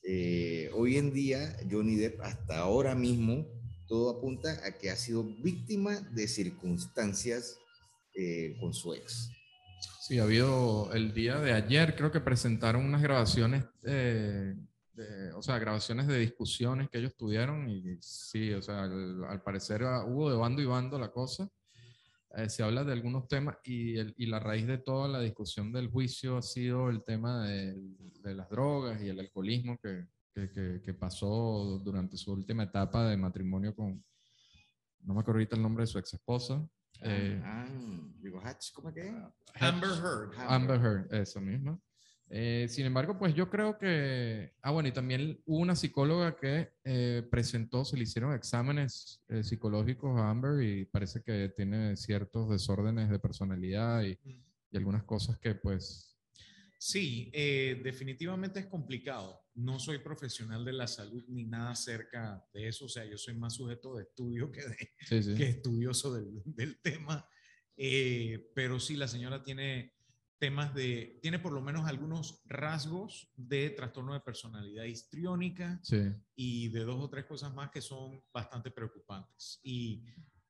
Eh, hoy en día, Johnny Depp, hasta ahora mismo, todo apunta a que ha sido víctima de circunstancias eh, con su ex. Sí, ha habido el día de ayer, creo que presentaron unas grabaciones, eh, de- o sea, grabaciones de discusiones que ellos tuvieron y sí, o sea, al, parecer hubo de bando y bando la cosa. Eh, se habla de algunos temas y la raíz de toda la discusión del juicio ha sido el tema de, de las drogas y el alcoholismo que, que, que- que pasó durante su última etapa de matrimonio con, no me acuerdo ahorita el nombre de su ex esposa. Eh, Ah, digo, Hatch, ¿cómo es que? es? Amber Heard. Amber Heard, eso mismo. Eh, sin embargo, pues yo creo que, ah, bueno, y también hubo una psicóloga que eh, presentó, se le hicieron exámenes eh, psicológicos a Amber y parece que tiene ciertos desórdenes de personalidad y, y algunas cosas que pues, Sí, eh, definitivamente es complicado. No soy profesional de la salud ni nada cerca de eso. O sea, yo soy más sujeto de estudio que, de, sí, sí. que estudioso del, del tema. Eh, pero sí, la señora tiene temas de, tiene por lo menos algunos rasgos de trastorno de personalidad histriónica Sí, y de dos o tres cosas más que son bastante preocupantes. Y,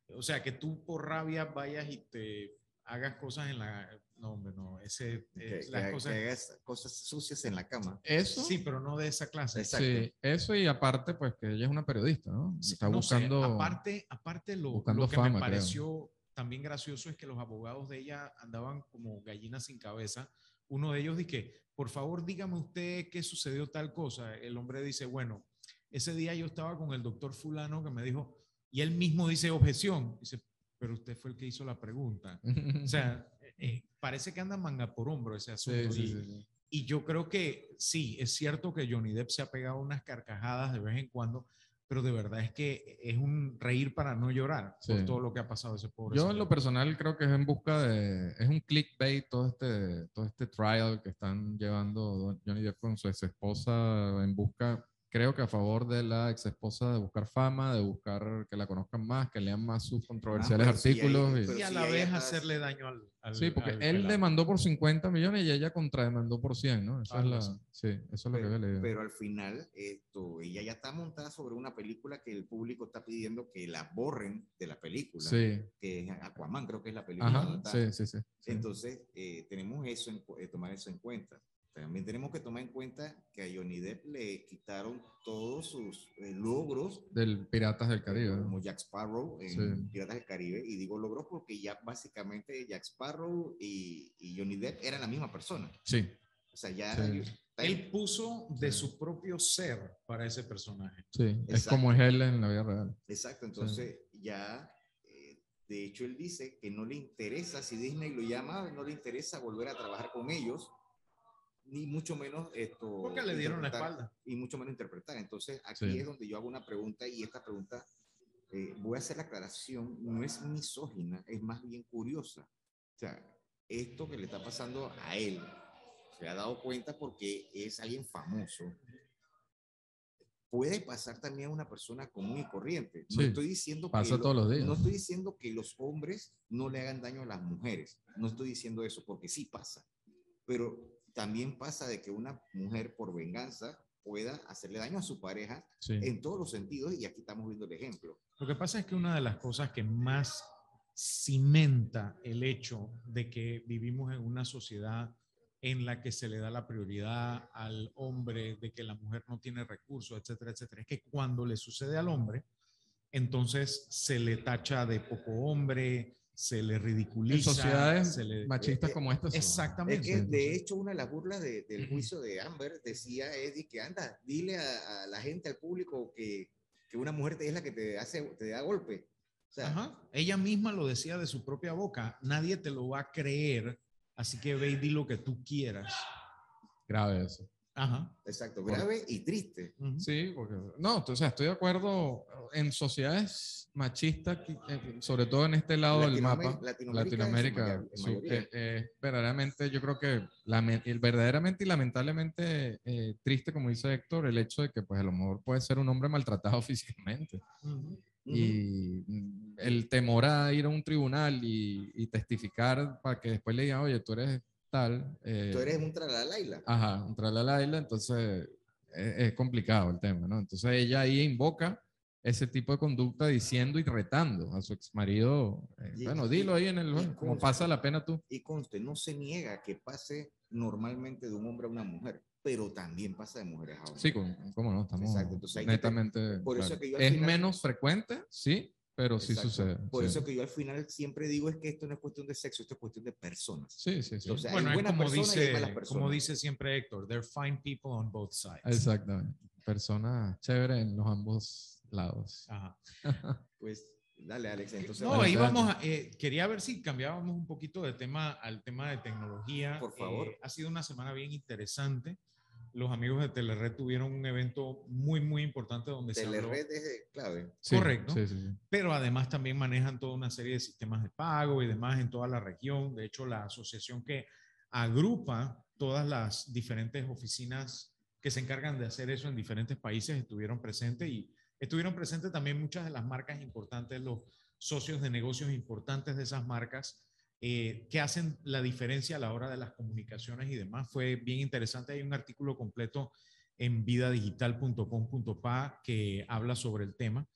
o sea, que tú por rabia vayas y te hagas cosas en la... No, hombre, no, ese, Que, eh, las que- cosas... que hagas cosas sucias en la cama. eso, Sí, pero no de esa clase. Exacto. sí, eso y aparte pues que ella es una periodista, ¿no? Sí, Está no sé, buscando... aparte, aparte lo, buscando lo que fama, me creo. pareció también gracioso es que los abogados de ella andaban como gallinas sin cabeza. Uno de ellos dice, por favor, dígame usted qué sucedió tal cosa. El hombre dice, bueno, ese día yo estaba con el doctor fulano que me dijo, y él mismo dice objeción. Dice, pero usted fue el que hizo la pregunta. O sea, [laughs] eh, parece que anda manga por hombro ese asunto. sí, y, sí, sí. y yo creo que sí, es cierto que Johnny Depp se ha pegado unas carcajadas de vez en cuando, pero de verdad es que es un reír para no llorar por todo lo que ha pasado ese pobre. Yo en señor. lo personal creo que es en busca de, es un clickbait todo este, todo este trial que están llevando Johnny Depp con su ex esposa en busca, creo que a favor de la ex esposa de buscar fama, de buscar que la conozcan más, que lean más sus controversiales Ah, sí, ahí- artículos. y- a la vez hacerle daño al. al- sí, porque al él pelado. demandó por 50 millones y ella contrademandó por 100, ¿no? Esa es la, sí, eso es lo que había Pero, leído. pero al final, esto, ella ya está montada sobre una película que el público está pidiendo que la borren de la película, sí, que es Aquaman, creo que es la película. ajá, sí, sí, sí. Entonces, eh, tenemos eso, en eh, tomar eso en cuenta. También tenemos que tomar en cuenta que a Johnny Depp le quitaron todos sus eh, logros, Del Piratas del Caribe. como Jack Sparrow en Sí. Piratas del Caribe, y digo logros porque ya básicamente Jack Sparrow y, y Johnny Depp eran la misma persona. Sí, O sea, ya... Sí. está- Él puso de Sí. su propio ser para ese personaje. sí. Es Exacto. como es él en la vida real. Exacto, entonces ya, eh, de hecho él dice que no le interesa, si Disney lo llama, no le interesa volver a trabajar con ellos, ni mucho menos esto... Porque le dieron la espalda. Y mucho menos interpretar. Entonces aquí Sí. es donde yo hago una pregunta y esta pregunta, eh, voy a hacer la aclaración, no es misógina, es más bien curiosa. O sea, esto que le está pasando a él, se ha dado cuenta porque es alguien famoso, puede pasar también a una persona común y corriente. No Sí, estoy diciendo pasa que todos los días. No estoy diciendo que los hombres no le hagan daño a las mujeres. No estoy diciendo eso porque sí pasa. Pero también pasa de que una mujer por venganza pueda hacerle daño a su pareja Sí. en todos los sentidos y aquí estamos viendo el ejemplo. Lo que pasa es que una de las cosas que más cimenta el hecho de que vivimos en una sociedad en la que se le da la prioridad al hombre, de que la mujer no tiene recursos, etcétera, etcétera, es que cuando le sucede al hombre, entonces se le tacha de poco hombre, se le ridiculiza. En sociedades se le- machistas eh, como esta. sí. Es Exactamente. que, de hecho, una de las burlas de- del juicio de Amber decía Eddie que anda, dile a, a la gente, al público, que, que una mujer te- es la que te hace, te da golpe. O sea, Ajá. Ella misma lo decía de su propia boca. Nadie te lo va a creer, así que ve y di lo que tú quieras. Grave eso. Ajá. exacto, grave y triste. Ujú. Sí, porque no, o sea, estoy de acuerdo en sociedades machistas, eh, sobre todo en este lado del Latinoamérica- mapa, Latinoamérica en su- mayoría. eh, eh, verdaderamente yo creo que el verdaderamente y lamentablemente eh, triste, como dice Héctor, el hecho de que pues a lo mejor puede ser un hombre maltratado [laughs] físicamente Ujú. y mm, el temor a ir a un tribunal y, y testificar para que después le digan, oye, tú eres tal. eh, Tú eres un tralalaila. Ajá, entrar a la isla, entonces es, es complicado el tema, ¿no? Entonces ella ahí invoca ese tipo de conducta diciendo y retando a su ex marido. Y- bueno, dilo ahí en el. bueno, como pasa la pena tú. Y conste, no se niega que pase normalmente de un hombre a una mujer, pero también pasa de mujeres a hombres. Sí, cómo no, estamos Exacto, entonces te- netamente. por eso claro. que yo es final- menos frecuente, sí, pero sí Exacto. sucede. Por sí. eso que yo al final siempre digo es que esto no es cuestión de sexo, esto es cuestión de personas. Sí, sí, sí. O sea, Bueno, hay es buenas como personas y hay dice, malas como personas. dice siempre Héctor, there are fine people on both sides. Exactamente. Personas chéveres en los ambos lados. Ajá. [laughs] Pues dale, Alex. Entonces, No, vamos a, eh, quería ver si cambiábamos un poquito de tema al tema de tecnología. Por favor. Eh, ha sido una semana bien interesante. Los amigos de Telered tuvieron un evento muy, muy importante donde se habló, Telered es de clave. Sí, Correcto. Sí, sí, sí. pero además también manejan toda una serie de sistemas de pago y demás en toda la región. De hecho, la asociación que agrupa todas las diferentes oficinas que se encargan de hacer eso en diferentes países estuvieron presentes y estuvieron presentes también muchas de las marcas importantes, los socios de negocios importantes de esas marcas eh, que hacen la diferencia a la hora de las comunicaciones y demás. Fue bien interesante. Hay un artículo completo en vidadigital.com.pa que habla sobre el tema.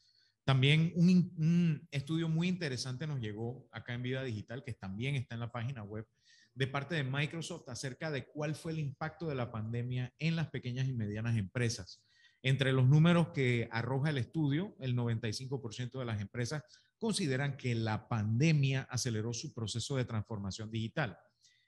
También un, un estudio muy interesante nos llegó acá en Vida Digital, que también está en la página web, de parte de Microsoft acerca de cuál fue el impacto de la pandemia en las pequeñas y medianas empresas. Entre los números que arroja el estudio, el 95% de las empresas consideran que la pandemia aceleró su proceso de transformación digital.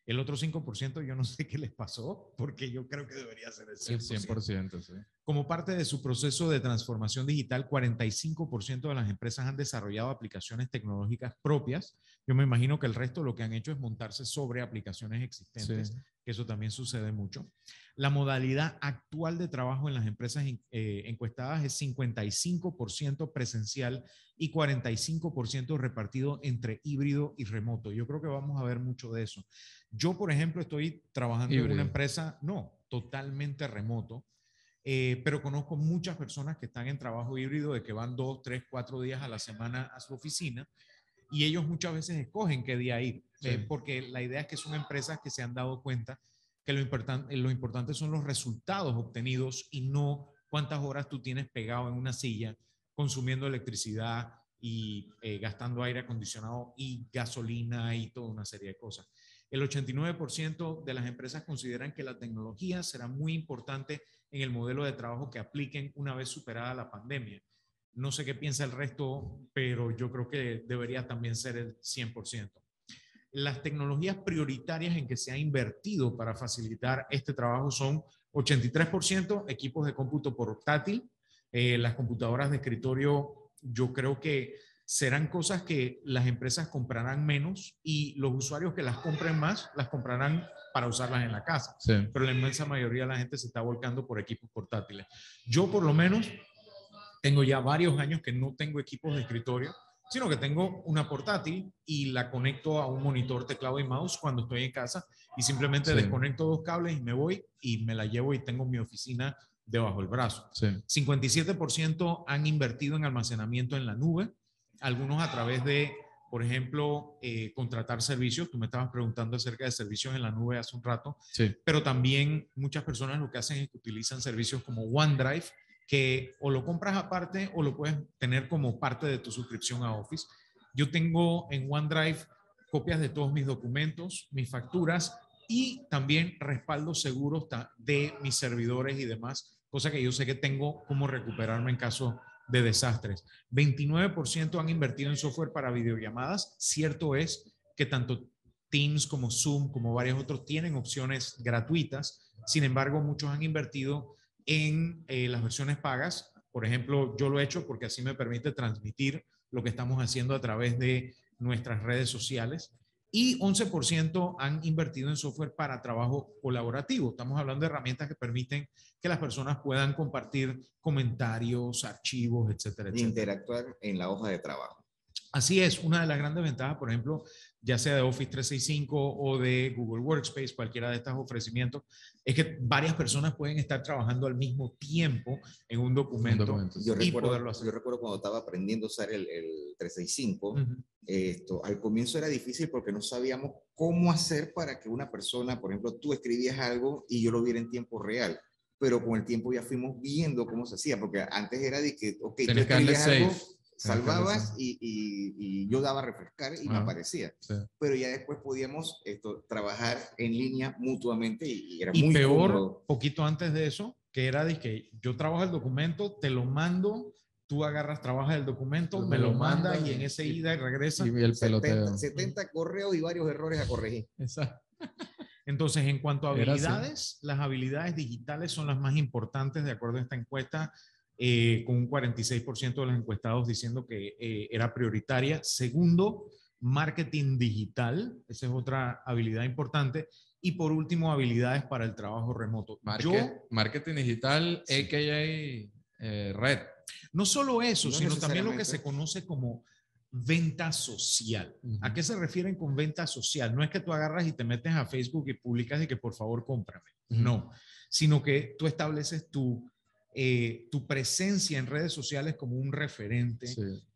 El otro 5% yo no sé qué les pasó, porque yo creo que debería ser el El 100%. 100%, sí. Como parte de su proceso de transformación digital, 45% de las empresas han desarrollado aplicaciones tecnológicas propias. Yo me imagino que el resto lo que han hecho es montarse sobre aplicaciones existentes, Sí. que eso también sucede mucho. La modalidad actual de trabajo en las empresas eh, encuestadas es 55% presencial y 45% repartido entre híbrido y remoto. Yo creo que vamos a ver mucho de eso. Yo, por ejemplo, estoy trabajando en una empresa, no, totalmente remoto. Eh, pero conozco muchas personas que están en trabajo híbrido de que van dos, tres, cuatro días a la semana a su oficina y ellos muchas veces escogen qué día ir, eh, porque la idea es que son empresas que se han dado cuenta que lo, importan- lo importante son los resultados obtenidos y no cuántas horas tú tienes pegado en una silla consumiendo electricidad y eh, gastando aire acondicionado y gasolina y toda una serie de cosas. El 89% de las empresas consideran que la tecnología será muy importante en el modelo de trabajo que apliquen una vez superada la pandemia. No sé qué piensa el resto, pero yo creo que debería también ser el 100%. Las tecnologías prioritarias en que se ha invertido para facilitar este trabajo son 83% equipos de cómputo portátil, eh, las computadoras de escritorio, yo creo que serán cosas que las empresas comprarán menos y los usuarios que las compren más las comprarán para usarlas en la casa Sí. pero la inmensa mayoría de la gente se está volcando por equipos portátiles. Yo por lo menos tengo ya varios años que no tengo equipos de escritorio, sino que tengo una portátil y la conecto a un monitor, teclado y mouse cuando estoy en casa y simplemente Sí. desconecto dos cables y me voy y me la llevo y tengo mi oficina debajo del brazo. Sí. 57% han invertido en almacenamiento en la nube, algunos a través de, por ejemplo, eh, contratar servicios. Tú me estabas preguntando acerca de servicios en la nube hace un rato, Sí. pero también muchas personas lo que hacen es que utilizan servicios como OneDrive, que o lo compras aparte o lo puedes tener como parte de tu suscripción a Office. Yo tengo en OneDrive copias de todos mis documentos, mis facturas y también respaldos seguros de mis servidores y demás, cosa que yo sé que tengo cómo recuperarme en caso de desastres. 29% han invertido en software para videollamadas. Cierto es que tanto Teams como Zoom, como varios otros, tienen opciones gratuitas. Sin embargo, muchos han invertido en eh, las versiones pagas. Por ejemplo, yo lo he hecho porque así me permite transmitir lo que estamos haciendo a través de nuestras redes sociales y 11% han invertido en software para trabajo colaborativo. Estamos hablando de herramientas que permiten que las personas puedan compartir comentarios, archivos, etcétera, etcétera. Interactuar en la hoja de trabajo. Así es, una de las grandes ventajas, por ejemplo, ya sea de Office 365 o de Google Workspace, cualquiera de estos ofrecimientos, es que varias personas pueden estar trabajando al mismo tiempo en un documento, yo, recuerdo, yo recuerdo cuando estaba aprendiendo a usar el, el 365, esto, al comienzo era difícil porque no sabíamos cómo hacer para que una persona, por ejemplo, tú escribías algo y yo lo viera en tiempo real pero con el tiempo ya fuimos viendo cómo se hacía, porque antes era de que, ok, tú escribías algo, salvabas y, y, yo daba a refrescar y me aparecía. Pero ya después podíamos esto, trabajar en línea mutuamente y, era muy peor, poquito antes de eso, que era de que yo trabajo el documento, te lo mando, tú agarras, trabajas el documento, me lo manda y en ese ida y regresa. Y el 70, 70, correos y varios errores a corregir. Exacto. [laughs] Entonces, en cuanto a habilidades, las habilidades digitales son las más importantes de acuerdo a esta encuesta. Eh, con un 46% de los encuestados diciendo que eh, era prioritaria. Segundo, marketing digital, esa es otra habilidad importante. Y por último, habilidades para el trabajo remoto. marketing digital, AKA eh, red. No solo eso, sino también lo que se conoce como venta social. ¿A qué se refieren con venta social? No es que tú agarras y te metes a Facebook y publicas y que por favor cómprame. No, sino que tú estableces tu eh, tu presencia en redes sociales como un referente,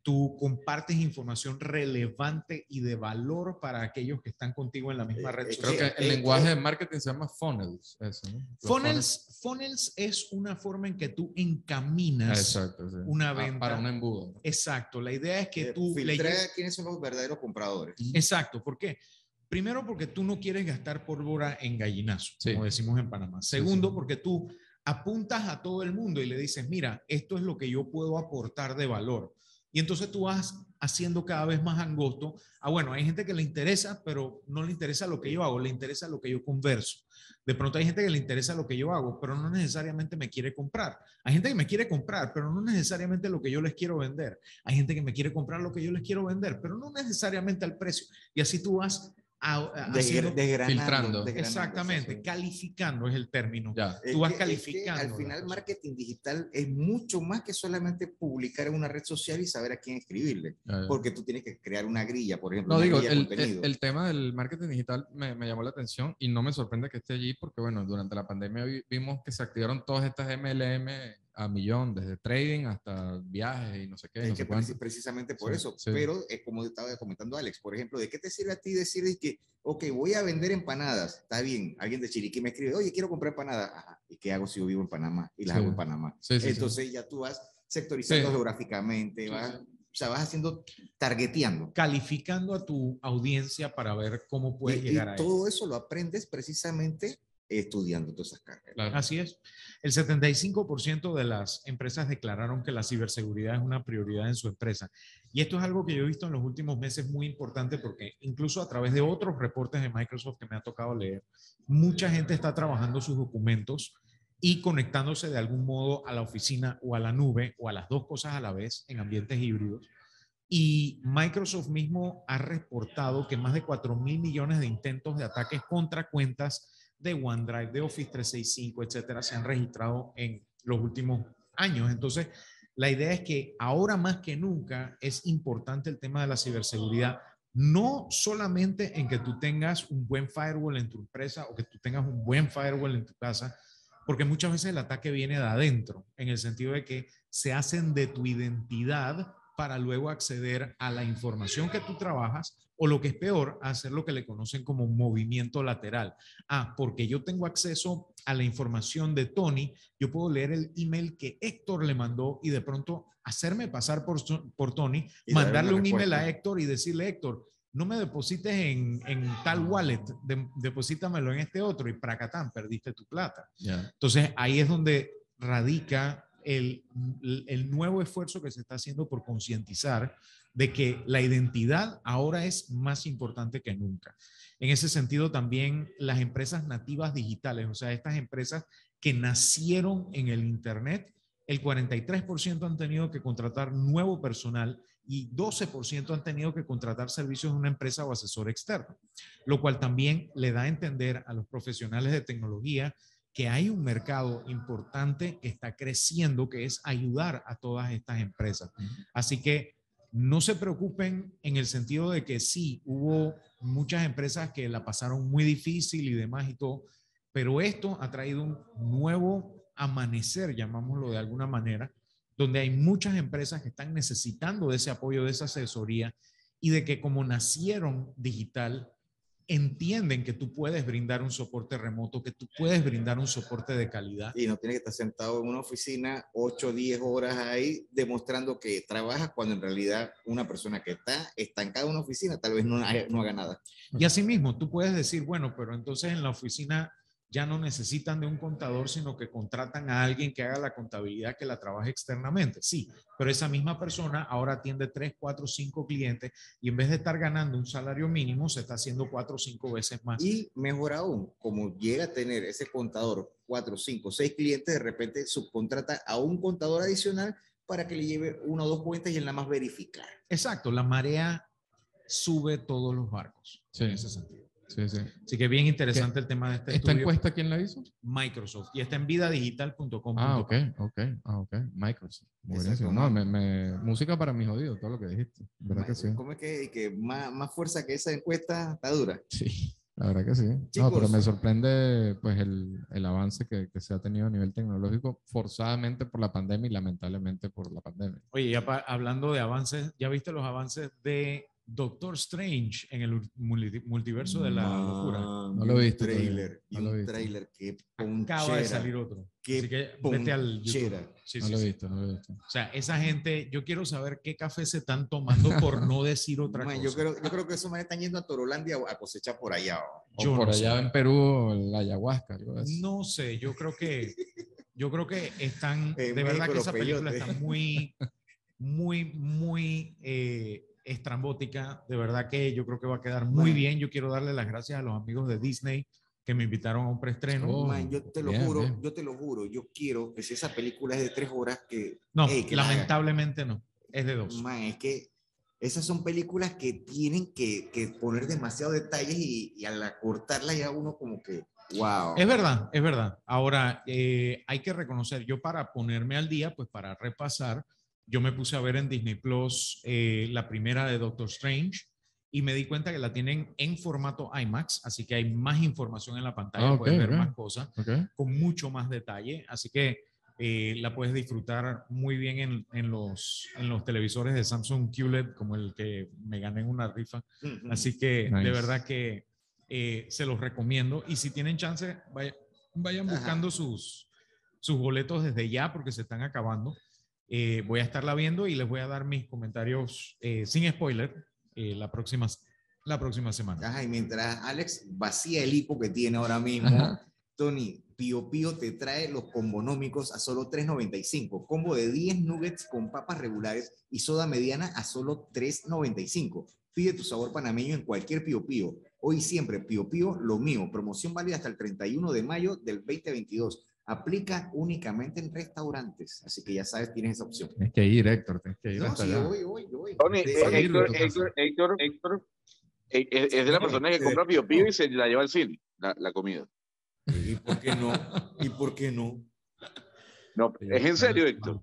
tú compartes información relevante y de valor para aquellos que están contigo en la misma eh, red social. Creo que el eh, lenguaje de marketing se llama funnels. funnels, funnels, es una forma en que tú encaminas una ah, venta. para un embudo. Exacto, la idea es que tú... Filtrar quiénes son los verdaderos compradores. Exacto, ¿por qué? Primero porque tú no quieres gastar pólvora en gallinazo, como decimos en Panamá. Segundo porque tú apuntas a todo el mundo y le dices, mira, esto es lo que yo puedo aportar de valor. Y entonces tú vas haciendo cada vez más angosto. Ah, bueno, hay gente que le interesa, pero no le interesa lo que yo hago, le interesa lo que yo converso. De pronto hay gente que le interesa lo que yo hago, pero no necesariamente me quiere comprar. Hay gente que me quiere comprar, pero no necesariamente lo que yo les quiero vender. Hay gente que me quiere comprar lo que yo les quiero vender, pero no necesariamente al precio. Y así tú vas filtrando. Exactamente, calificando es el término. Tú vas calificando. al final, marketing digital es mucho más que solamente publicar en una red social y saber a quién escribirle. Porque tú tienes que crear una grilla, por ejemplo. No, digo, el, el, tema del marketing digital me, me, llamó la atención y no me sorprende que esté allí porque, bueno, durante la pandemia vimos que se activaron todas estas MLM a millón, desde trading hasta viajes y no sé qué. precisamente por eso. Pero es como estaba comentando Alex, por ejemplo, ¿de qué te sirve a ti decir que, ok, voy a vender empanadas? Está bien, alguien de Chiriquí me escribe, oye, quiero comprar empanadas. Ajá, ¿y qué hago si yo vivo en Panamá y las hago en Panamá? Entonces ya tú vas sectorizando geográficamente, vas, o sea, vas haciendo, targeteando. Calificando a tu audiencia para ver cómo puedes llegar a todo eso lo aprendes precisamente estudiando todas esas carreras. Así es. El 75% de las empresas declararon que la ciberseguridad es una prioridad en su empresa. Y esto es algo que yo he visto en los últimos meses muy importante porque incluso a través de otros reportes de Microsoft que me ha tocado leer, mucha gente está trabajando sus documentos y conectándose de algún modo a la oficina o a la nube o a las dos cosas a la vez en ambientes híbridos. Y Microsoft mismo ha reportado que más de 4 mil millones de intentos de ataques contra cuentas de OneDrive, de Office 365, etcétera, se han registrado en los últimos años. Entonces, la idea es que ahora más que nunca es importante el tema de la ciberseguridad, no solamente en que tú tengas un buen firewall en tu empresa o que tú tengas un buen firewall en tu casa, porque muchas veces el ataque viene de adentro, en el sentido de que se hacen de tu identidad para luego acceder a la información que tú trabajas o lo que es peor, hacer lo que le conocen como movimiento lateral. Ah, porque yo tengo acceso a la información de Tony, yo puedo leer el email que Héctor le mandó y de pronto hacerme pasar por, por Tony, mandarle un email a Héctor y decirle, Héctor, no me deposites en, en tal wallet, deposítamelo en este otro y pracatán, perdiste tu plata. Entonces ahí es donde radica el, el nuevo esfuerzo que se está haciendo por concientizar de que la identidad ahora es más importante que nunca. En ese sentido, también las empresas nativas digitales, o sea, estas empresas que nacieron en el Internet, el 43% han tenido que contratar nuevo personal y 12% han tenido que contratar servicios de una empresa o asesor externo, lo cual también le da a entender a los profesionales de tecnología que hay un mercado importante que está creciendo, que es ayudar a todas estas empresas. Así que no se preocupen en el sentido de que sí, hubo muchas empresas que la pasaron muy difícil y demás y todo, pero esto ha traído un nuevo amanecer, llamámoslo de alguna manera, donde hay muchas empresas que están necesitando de ese apoyo, de esa asesoría y de que como nacieron digital, entienden que tú puedes brindar un soporte remoto, que tú puedes brindar un soporte de calidad. Y no tienes que estar sentado en una oficina 8 o 10 horas ahí demostrando que trabajas cuando en realidad una persona que está estancada en una oficina tal vez no, no haga nada. Y asimismo, tú puedes decir, bueno, pero entonces en la oficina ya no necesitan de un contador, sino que contratan a alguien que haga la contabilidad, que la trabaje externamente. Sí, pero esa misma persona ahora atiende tres, cuatro, cinco clientes y en vez de estar ganando un salario mínimo, se está haciendo cuatro o cinco veces más. Y mejor aún, como llega a tener ese contador cuatro, cinco, seis clientes, de repente subcontrata a un contador adicional para que le lleve una o dos cuentas y en la más verificar. Exacto, la marea sube todos los barcos sí. en ese sentido. Sí, sí. Así que bien interesante el tema de este ¿Esta estudio. encuesta quién la hizo? Microsoft y está en vidadigital.com. Ah, ok, ok, ah, ok. Microsoft. Buenísimo. No, me, me, música para mis oídos, todo lo que dijiste. ¿Verdad que sí? ¿Cómo es que, que más, más fuerza que esa encuesta está dura? Sí, la verdad que sí. no, pero me sorprende pues el, el avance que, que, se ha tenido a nivel tecnológico, forzadamente por la pandemia y lamentablemente por la pandemia. Oye, ya pa- hablando de avances, ¿ya viste los avances de Doctor Strange en el multi- multiverso de la locura? No lo he visto Un trailer, no lo he un visto. trailer que Acaba de salir otro. Qué Así que vete al. Sí, No sí, lo he sí. visto, no lo he visto. O sea, esa gente, yo quiero saber qué café se están tomando por no decir otra Man, cosa. yo, creo, yo creo que esos manes están yendo a Torolandia a cosechar por allá. O Yo por no allá sé. en Perú, la ayahuasca. No sé, yo creo que yo creo que están [laughs] de verdad que esa película está muy muy muy eh, estrambótica, de verdad que yo creo que va a quedar muy Bueno. bien. Yo quiero darle las gracias a los amigos de Disney que me invitaron a un preestreno. Oh, Man, yo te lo bien, juro, bien. yo te lo juro, yo quiero que si esa película es de tres horas, que, no, ey, que lamentablemente no, es de dos. Man, es que esas son películas que tienen que, que poner demasiados detalles y, y al acortarla ya uno como que, wow. Es verdad, es verdad. Ahora, eh, hay que reconocer, yo para ponerme al día, pues para repasar, yo me puse a ver en Disney Plus eh, la primera de Doctor Strange y me di cuenta que la tienen en formato IMAX, así que hay más información en la pantalla, Ah, puedes ver más cosas con mucho más detalle, así que eh, la puedes disfrutar muy bien en, en los, en los televisores de Samsung QLED, como el que me gané en una rifa. Así que de verdad que eh, se los recomiendo. Y si tienen chance, vaya- vayan Ajá. buscando sus, sus boletos desde ya porque se están acabando. Eh, voy a estarla viendo y les voy a dar mis comentarios eh, sin spoiler eh, la, próxima, la próxima semana. Y mientras Alex vacía el hipo que tiene ahora mismo, Ajá. Tony, Pío Pío te trae los combonómicos a solo 3.95. Combo de 10 nuggets con papas regulares y soda mediana a solo 3.95. Pide tu sabor panameño en cualquier Pío Pío. Hoy siempre Pío Pío, lo mío. Promoción válida hasta el 31 de mayo del 2022. Aplica únicamente en restaurantes. Así que ya sabes, tienes esa opción. Tienes que ir, Héctor, tienes que ir No, hasta sí, allá. voy, voy. Tony, eh, Héctor. Héctor, Héctor, Héctor, eh, es, es de la persona que compra Pío Pío y se la lleva al cine, la, la comida. ¿Y por qué no? ¿Y por qué no? No, es en serio, Héctor.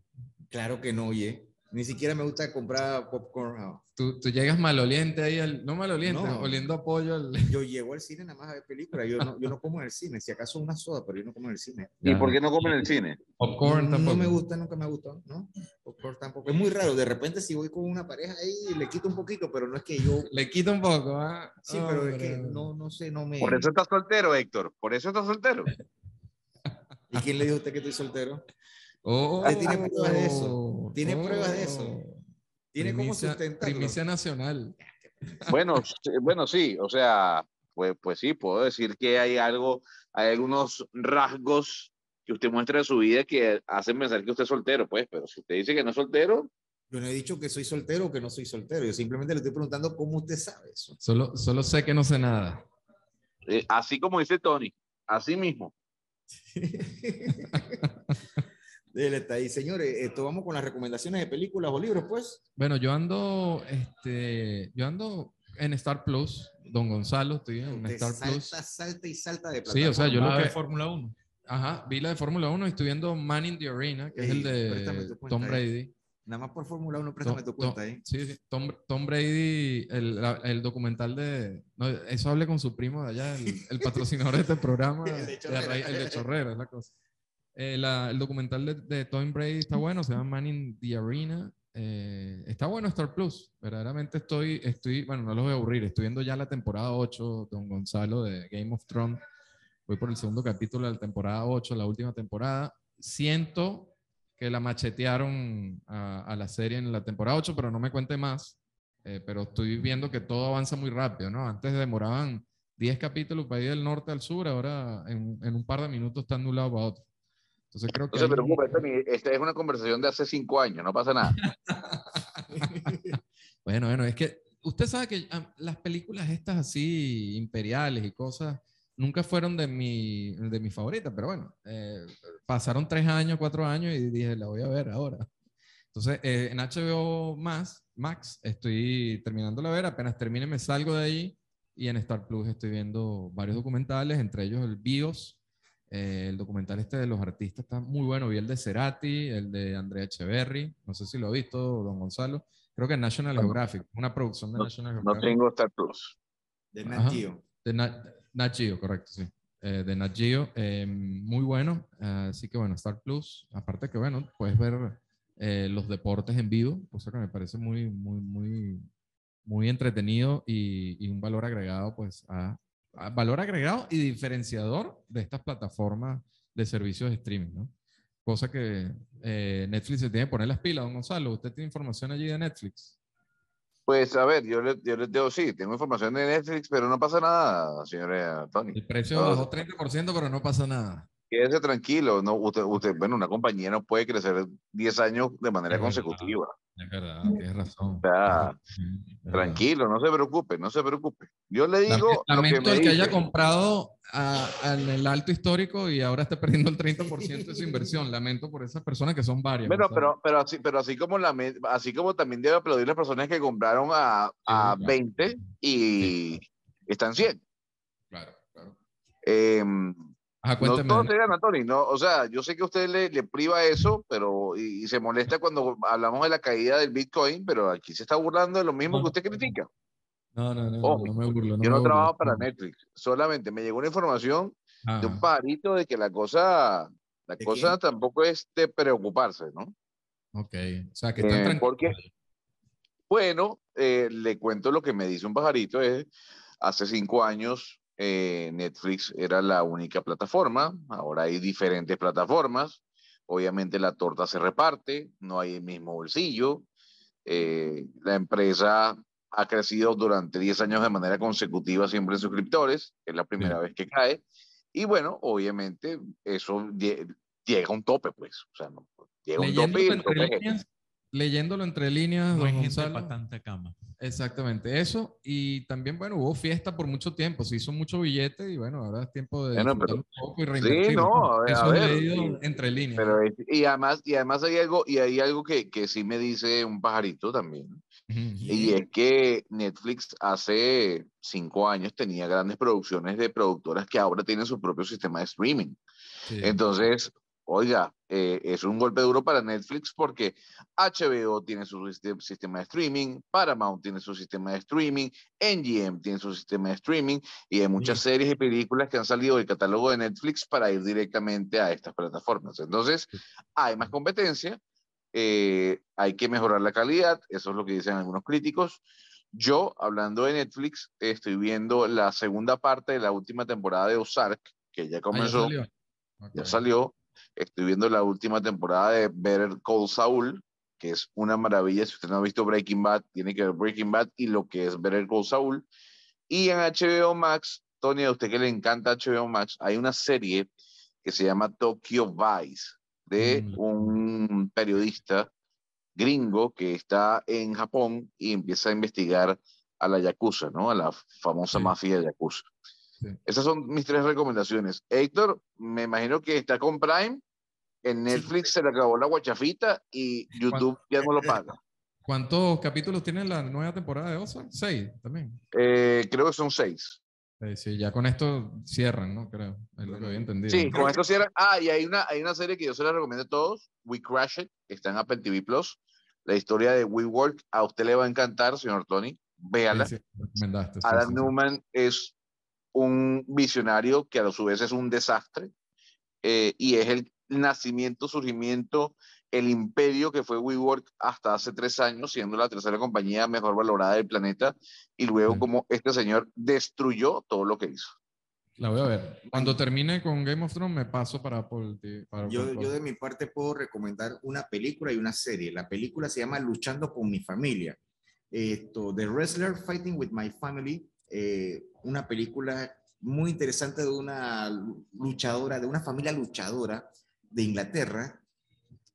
Claro que no, oye. Ni siquiera me gusta comprar popcorn. no. Tú, tú llegas maloliente ahí, al- no maloliente, No. oliendo a pollo. al- Yo llego al cine nada más a ver películas. Yo no, yo no como en el cine. Si acaso una soda, pero yo no como en el cine. ¿Y Ya. por qué no comen en el cine? Popcorn no, tampoco. me gusta, nunca me gustado, ¿no? Popcorn tampoco. Es muy raro. De repente, si voy con una pareja ahí, le quito un poquito, pero no es que yo. Le quita un poco, ¿ah? Sí, pero es que no, no sé, no me. Por eso estás soltero, Héctor. Por eso estás soltero. [laughs] ¿Y quién le dijo a usted que estoy soltero? Oh, ¿Usted tiene pruebas de eso? ¿Tiene pruebas de eso? oh. Tiene cómo Primicia- sustentarlo. Primicia nacional. Bueno, sí, bueno, sí, o sea, pues, pues sí, puedo decir que hay algo, hay algunos rasgos que que usted muestra de su vida que hacen pensar que usted es soltero, pues, pero si usted dice que no es soltero. Yo no he dicho que soy soltero o que no soy soltero, yo simplemente le estoy preguntando cómo usted sabe eso. Solo, solo sé que no sé nada. Eh, así como dice Tony, así mismo. [laughs] Él está ahí, señores. Esto vamos con las recomendaciones de películas o libros, pues. Bueno, yo ando, este, yo ando en Star Plus, Don Gonzalo, estoy en Star salta, Plus. Salta y salta de Sí, o sea, yo lo de que... Fórmula 1. Ajá, vi la de Fórmula 1 y estoy viendo Man in the Arena, que es el de tu cuenta Tom ahí. Brady. Nada más por Fórmula 1, préstame tu Tom- cuenta Tom- ahí. Sí, sí, Tom, Tom Brady, el, la- el documental de... No, eso hable con su primo de allá, el, el patrocinador de este programa, [laughs] El de de Chorrera. Array- el de Chorrera, es la cosa. Eh, la- el documental de, de Tom Brady está bueno, se llama Man in the Arena. Eh, está bueno Star Plus, verdaderamente estoy, estoy, bueno, no los voy a aburrir, estoy viendo ya la temporada 8, Don Gonzalo, de Game of Thrones. Voy por el segundo capítulo de la temporada 8, la última temporada. Siento que la machetearon a, a la serie en la temporada 8, pero no me cuente más. Eh, pero estoy viendo que todo avanza muy rápido, ¿no? Antes demoraban 10 capítulos para ir del norte al sur, ahora en, en un par de minutos están de un lado para otro. Entonces creo que... No se hay- preocupe, Tony, esta es una conversación de hace cinco años, no pasa nada. [laughs] Bueno, bueno, es que usted sabe que ah, las películas estas así imperiales y cosas nunca fueron de mi, de mi favorita, pero bueno, eh, pasaron tres años, cuatro años y dije, la voy a ver ahora. Entonces, eh, en HBO más, Max, estoy terminando la ver, apenas termine me salgo de ahí y en Star Plus estoy viendo varios documentales, entre ellos el BIOS, eh, el documental este de los artistas está muy bueno, vi el de Cerati, el de Andrea Echeverry, no sé si lo ha visto, don Gonzalo, creo que National No. Geographic, una producción de No- National No Geographic. tengo Star Plus. De. Nat Geo. De Na- Nat Geo, correcto, sí. Eh, de Nat Geo, eh, muy bueno. así que bueno, Star Plus, aparte que bueno, puedes ver eh, los deportes en vivo, cosa que me parece muy, muy, muy, muy entretenido y, y un valor agregado, pues, a valor agregado y diferenciador de estas plataformas de servicios de streaming, ¿no? Cosa que eh, Netflix se tiene que poner las pilas, don Gonzalo. ¿Usted tiene información allí de Netflix? Pues a ver, yo les yo les digo, sí, tengo información de Netflix, pero no pasa nada, señora Tony. El precio No. bajó 30%, pero no pasa nada. Quédese tranquilo, no, usted, usted, bueno, una compañía no puede crecer 10 años de manera consecutiva. Es verdad, tienes razón. O sea, Es verdad. Tranquilo, no se preocupe, no se preocupe. Yo le digo lo que Lamento me el que haya comprado a- en el alto histórico y ahora esté perdiendo el 30% de su inversión. Lamento por esas personas que son varias. Bueno, pero, pero, así, pero así como la así como también debe aplaudir las personas que compraron a, a claro. 20 y están 100. Claro, claro. Em, Ajá, no cuénteme. todo se gana, Tony. No, o sea, yo sé que a usted le, le priva eso, pero y, y se molesta cuando hablamos de la caída del Bitcoin, pero aquí se está burlando de lo mismo No, que usted critica. No, no, no, no, me burlo. Yo no burlo. trabajo para Netflix, solamente me llegó una información de un Ajá, pajarito de que la cosa, la ¿De cosa tampoco es de preocuparse, ¿no? ok. O sea, que están Eh, porque- Bueno, eh, le cuento lo que me dice un pajarito, es hace cinco años eh, Netflix era la única plataforma, ahora hay diferentes plataformas, obviamente la torta se reparte, no hay el mismo bolsillo, eh, la empresa ha crecido durante 10 años de manera consecutiva siempre en suscriptores, es la primera vez que cae, y bueno, obviamente eso lle- llega a un tope, pues, o sea, no, llega a un tope y el tope leyéndolo entre líneas, No hay gente Gonzalo. para tanta cama. Exactamente, eso. Y también, bueno, hubo fiesta por mucho tiempo, se hizo mucho billete y bueno, ahora es tiempo de Bueno, pero- un poco y reinvertir. no, a ver, Eso a he ver, leído sí. entre líneas. Pero es- y además, y además hay algo, y hay algo que, que sí me dice un pajarito también. Y es que Netflix hace cinco años tenía grandes producciones de productoras que ahora tienen su propio sistema de streaming. Sí. Entonces, oiga, eh, es un golpe duro para Netflix porque HBO tiene su siste- sistema de streaming, Paramount tiene su sistema de streaming, NGM tiene su sistema de streaming y hay muchas Sí. series y películas que han salido del catálogo de Netflix para ir directamente a estas plataformas. Entonces, hay más competencia, eh, hay que mejorar la calidad, eso es lo que dicen algunos críticos. Yo, hablando de Netflix, estoy viendo la segunda parte de la última temporada de Ozark, que ya Ah, ya comenzó salió. ya Ok. salió. Estoy viendo la última temporada de Better Call Saul, que es una maravilla. Si usted no ha visto Breaking Bad, tiene que ver Breaking Bad y lo que es Better Call Saul. Y en HBO Max, Tony, a usted que le encanta HBO Max, hay una serie que se llama Tokyo Vice, de Mm. un periodista gringo que está en Japón y empieza a investigar a la Yakuza, ¿no? A la famosa Sí. mafia Yakuza. Sí. Esas son mis tres recomendaciones. Héctor, me imagino que está con Prime. En Netflix se le acabó la guachafita y YouTube ya no lo paga. ¿Cuántos capítulos tiene la nueva temporada de Ozark? Seis también. Eh, creo que son seis. Eh, sí, ya con esto cierran, ¿no? Creo. Es lo que había entendido. Sí, con esto cierran. Ah, y hay una, hay una serie que yo se la recomiendo a todos, We Crash It, que está en Apple TV Plus. La historia de WeWork, a usted le va a encantar, señor Tony. Véala. Sí, sí, Adam. Newman es un visionario que a su vez es un desastre eh, y es el nacimiento, surgimiento, el imperio que fue WeWork hasta hace tres años, siendo la tercera compañía mejor valorada del planeta y luego Sí. como este señor destruyó todo lo que hizo. La voy a ver. Cuando termine con Game of Thrones me paso para Apple para Yo, Apple yo de mi parte puedo recomendar una película y una serie. La película se llama Luchando con mi familia. Esto, The Wrestler Fighting with My Family, eh, una película muy interesante de una luchadora, de una familia luchadora de Inglaterra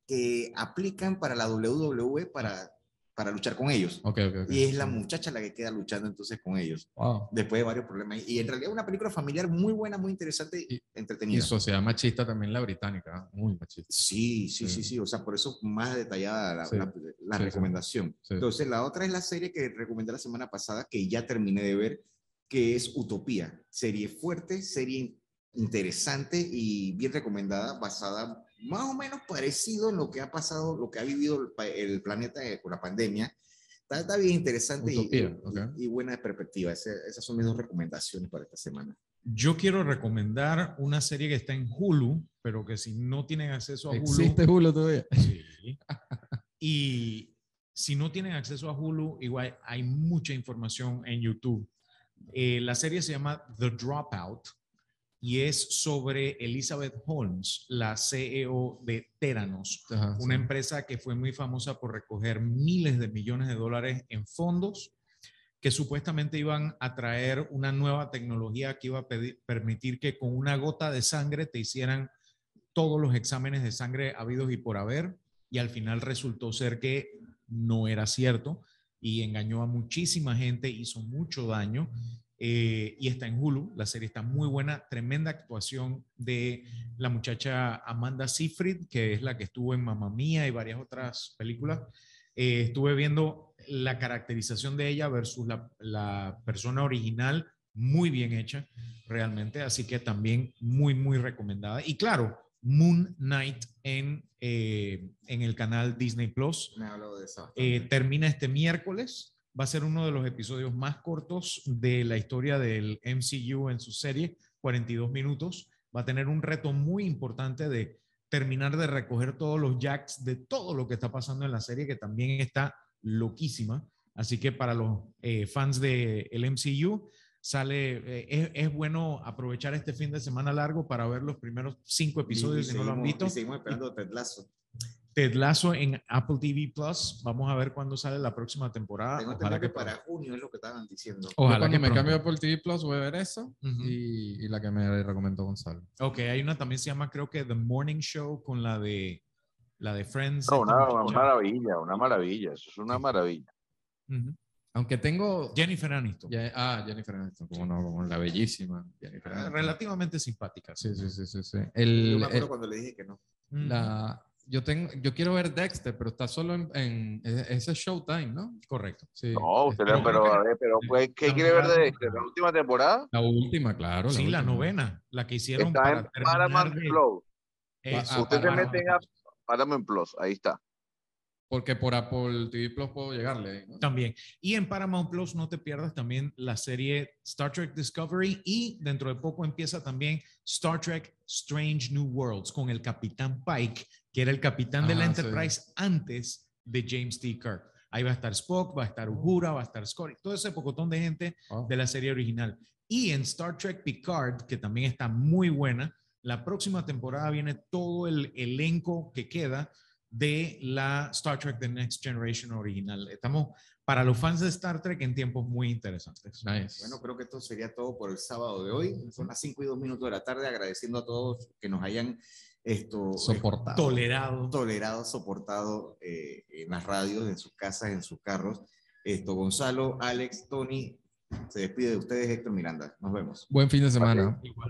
que aplican para la WWE para, para luchar con ellos. Ok, ok, ok. Y es la muchacha la que queda luchando entonces con ellos, Wow. después de varios problemas. Y en realidad una película familiar muy buena, muy interesante y entretenida. Y sociedad machista también la británica, ¿ah? muy machista. Sí, sí, sí, Sí. sí, o sea, por eso más detallada la, Sí. la- la Sí, recomendación. Entonces, la otra es la serie que recomendé la semana pasada, que ya terminé de ver, que es Utopía. Serie fuerte, serie interesante y bien recomendada, basada más o menos parecido en lo que ha pasado, lo que ha vivido el, el planeta eh, con la pandemia. Está, está bien interesante y- Utopía, y, y buena perspectiva. Ese- esas son mis dos recomendaciones para esta semana. Yo quiero recomendar una serie que está en Hulu, pero que si no tienen acceso a Hulu, ¿Existe Hulu todavía? Sí. Y si no tienen acceso a Hulu, igual hay mucha información en YouTube. Eh, la serie se llama The Dropout y es sobre Elizabeth Holmes, la CEO de Theranos, Ajá, una sí. empresa que fue muy famosa por recoger miles de millones de dólares en fondos que supuestamente iban a traer una nueva tecnología que iba a pedir- permitir que con una gota de sangre te hicieran todos los exámenes de sangre habidos y por haber, y al final resultó ser que no era cierto y engañó a muchísima gente, hizo mucho daño. Eh, y está en Hulu, la serie está muy buena, tremenda actuación de la muchacha Amanda Seyfried, que es la que estuvo en Mamma Mía y varias otras películas. Eh, estuve viendo la caracterización de ella versus la, la persona original, muy bien hecha, realmente, así que también muy, muy recomendada. Y claro, Moon Knight en, eh, en el canal Disney Plus. Me de. Eh, termina este miércoles. Va a ser uno de los episodios más cortos de la historia del MCU en su serie, 42 minutos. Va a tener un reto muy importante de terminar de recoger todos los jacks de todo lo que está pasando en la serie, que también está loquísima. Así que para los eh, fans del el MCU, sale, eh, es, es bueno aprovechar este fin de semana largo para ver los primeros cinco episodios Y- y si no lo han visto. y seguimos esperando Ted Lasso. Ted Lasso en Apple TV Plus. Vamos a ver cuándo sale la próxima temporada. Tengo Ojalá que que para junio es lo que estaban diciendo. Yo Ojalá cuando que me pronto. cambio a Apple TV Plus voy a ver esa Ujú. y, y la que me recomendó Gonzalo. Ok, hay una también se llama creo que The Morning Show con la de la de Friends. No, una, maravilla, una maravilla, eso es una maravilla. Aunque tengo... Jennifer Aniston. Ya- ah, Jennifer Aniston, como no, como la bellísima Jennifer Aniston. Relativamente simpática. Sí, sí, sí, sí. sí. Yo El, me acuerdo el- cuando le dije que no. La, yo, tengo, yo quiero ver Dexter, pero está solo en, en ese es Showtime, ¿no? Correcto. Sí. No, usted Pero a ver, pero pues, ¿qué quiere ver de este? ¿La última temporada? La última, claro. sí, la novena, la que hicieron Está para en Paramount de- Plus. Eso, Ah, Usted se mete en Paramount Plus, ahí está. Porque por Apple TV Plus puedo llegarle. ¿no? También. Y en Paramount Plus no te pierdas también la serie Star Trek Discovery y dentro de poco empieza también Star Trek Strange New Worlds con el capitán Pike, que era el capitán de la Ah, sí. Enterprise antes de James T. Kirk. Ahí va a estar Spock, va a estar Uhura, va a estar Scotty, todo ese pocotón de gente Oh. de la serie original. Y en Star Trek Picard, que también está muy buena, la próxima temporada viene todo el elenco que queda de la Star Trek The Next Generation original. Estamos para los fans de Star Trek en tiempos muy interesantes. Nice. Bueno, creo que esto sería todo por el sábado de hoy. Son las 5 y 2 minutos de la tarde, agradeciendo a todos que nos hayan esto, Soportado. Tolerado. tolerado, soportado eh, en las radios, en sus casas, en sus carros. Esto, Gonzalo, Alex, Tony, se despide de ustedes Héctor Miranda. Nos vemos. Buen fin de semana.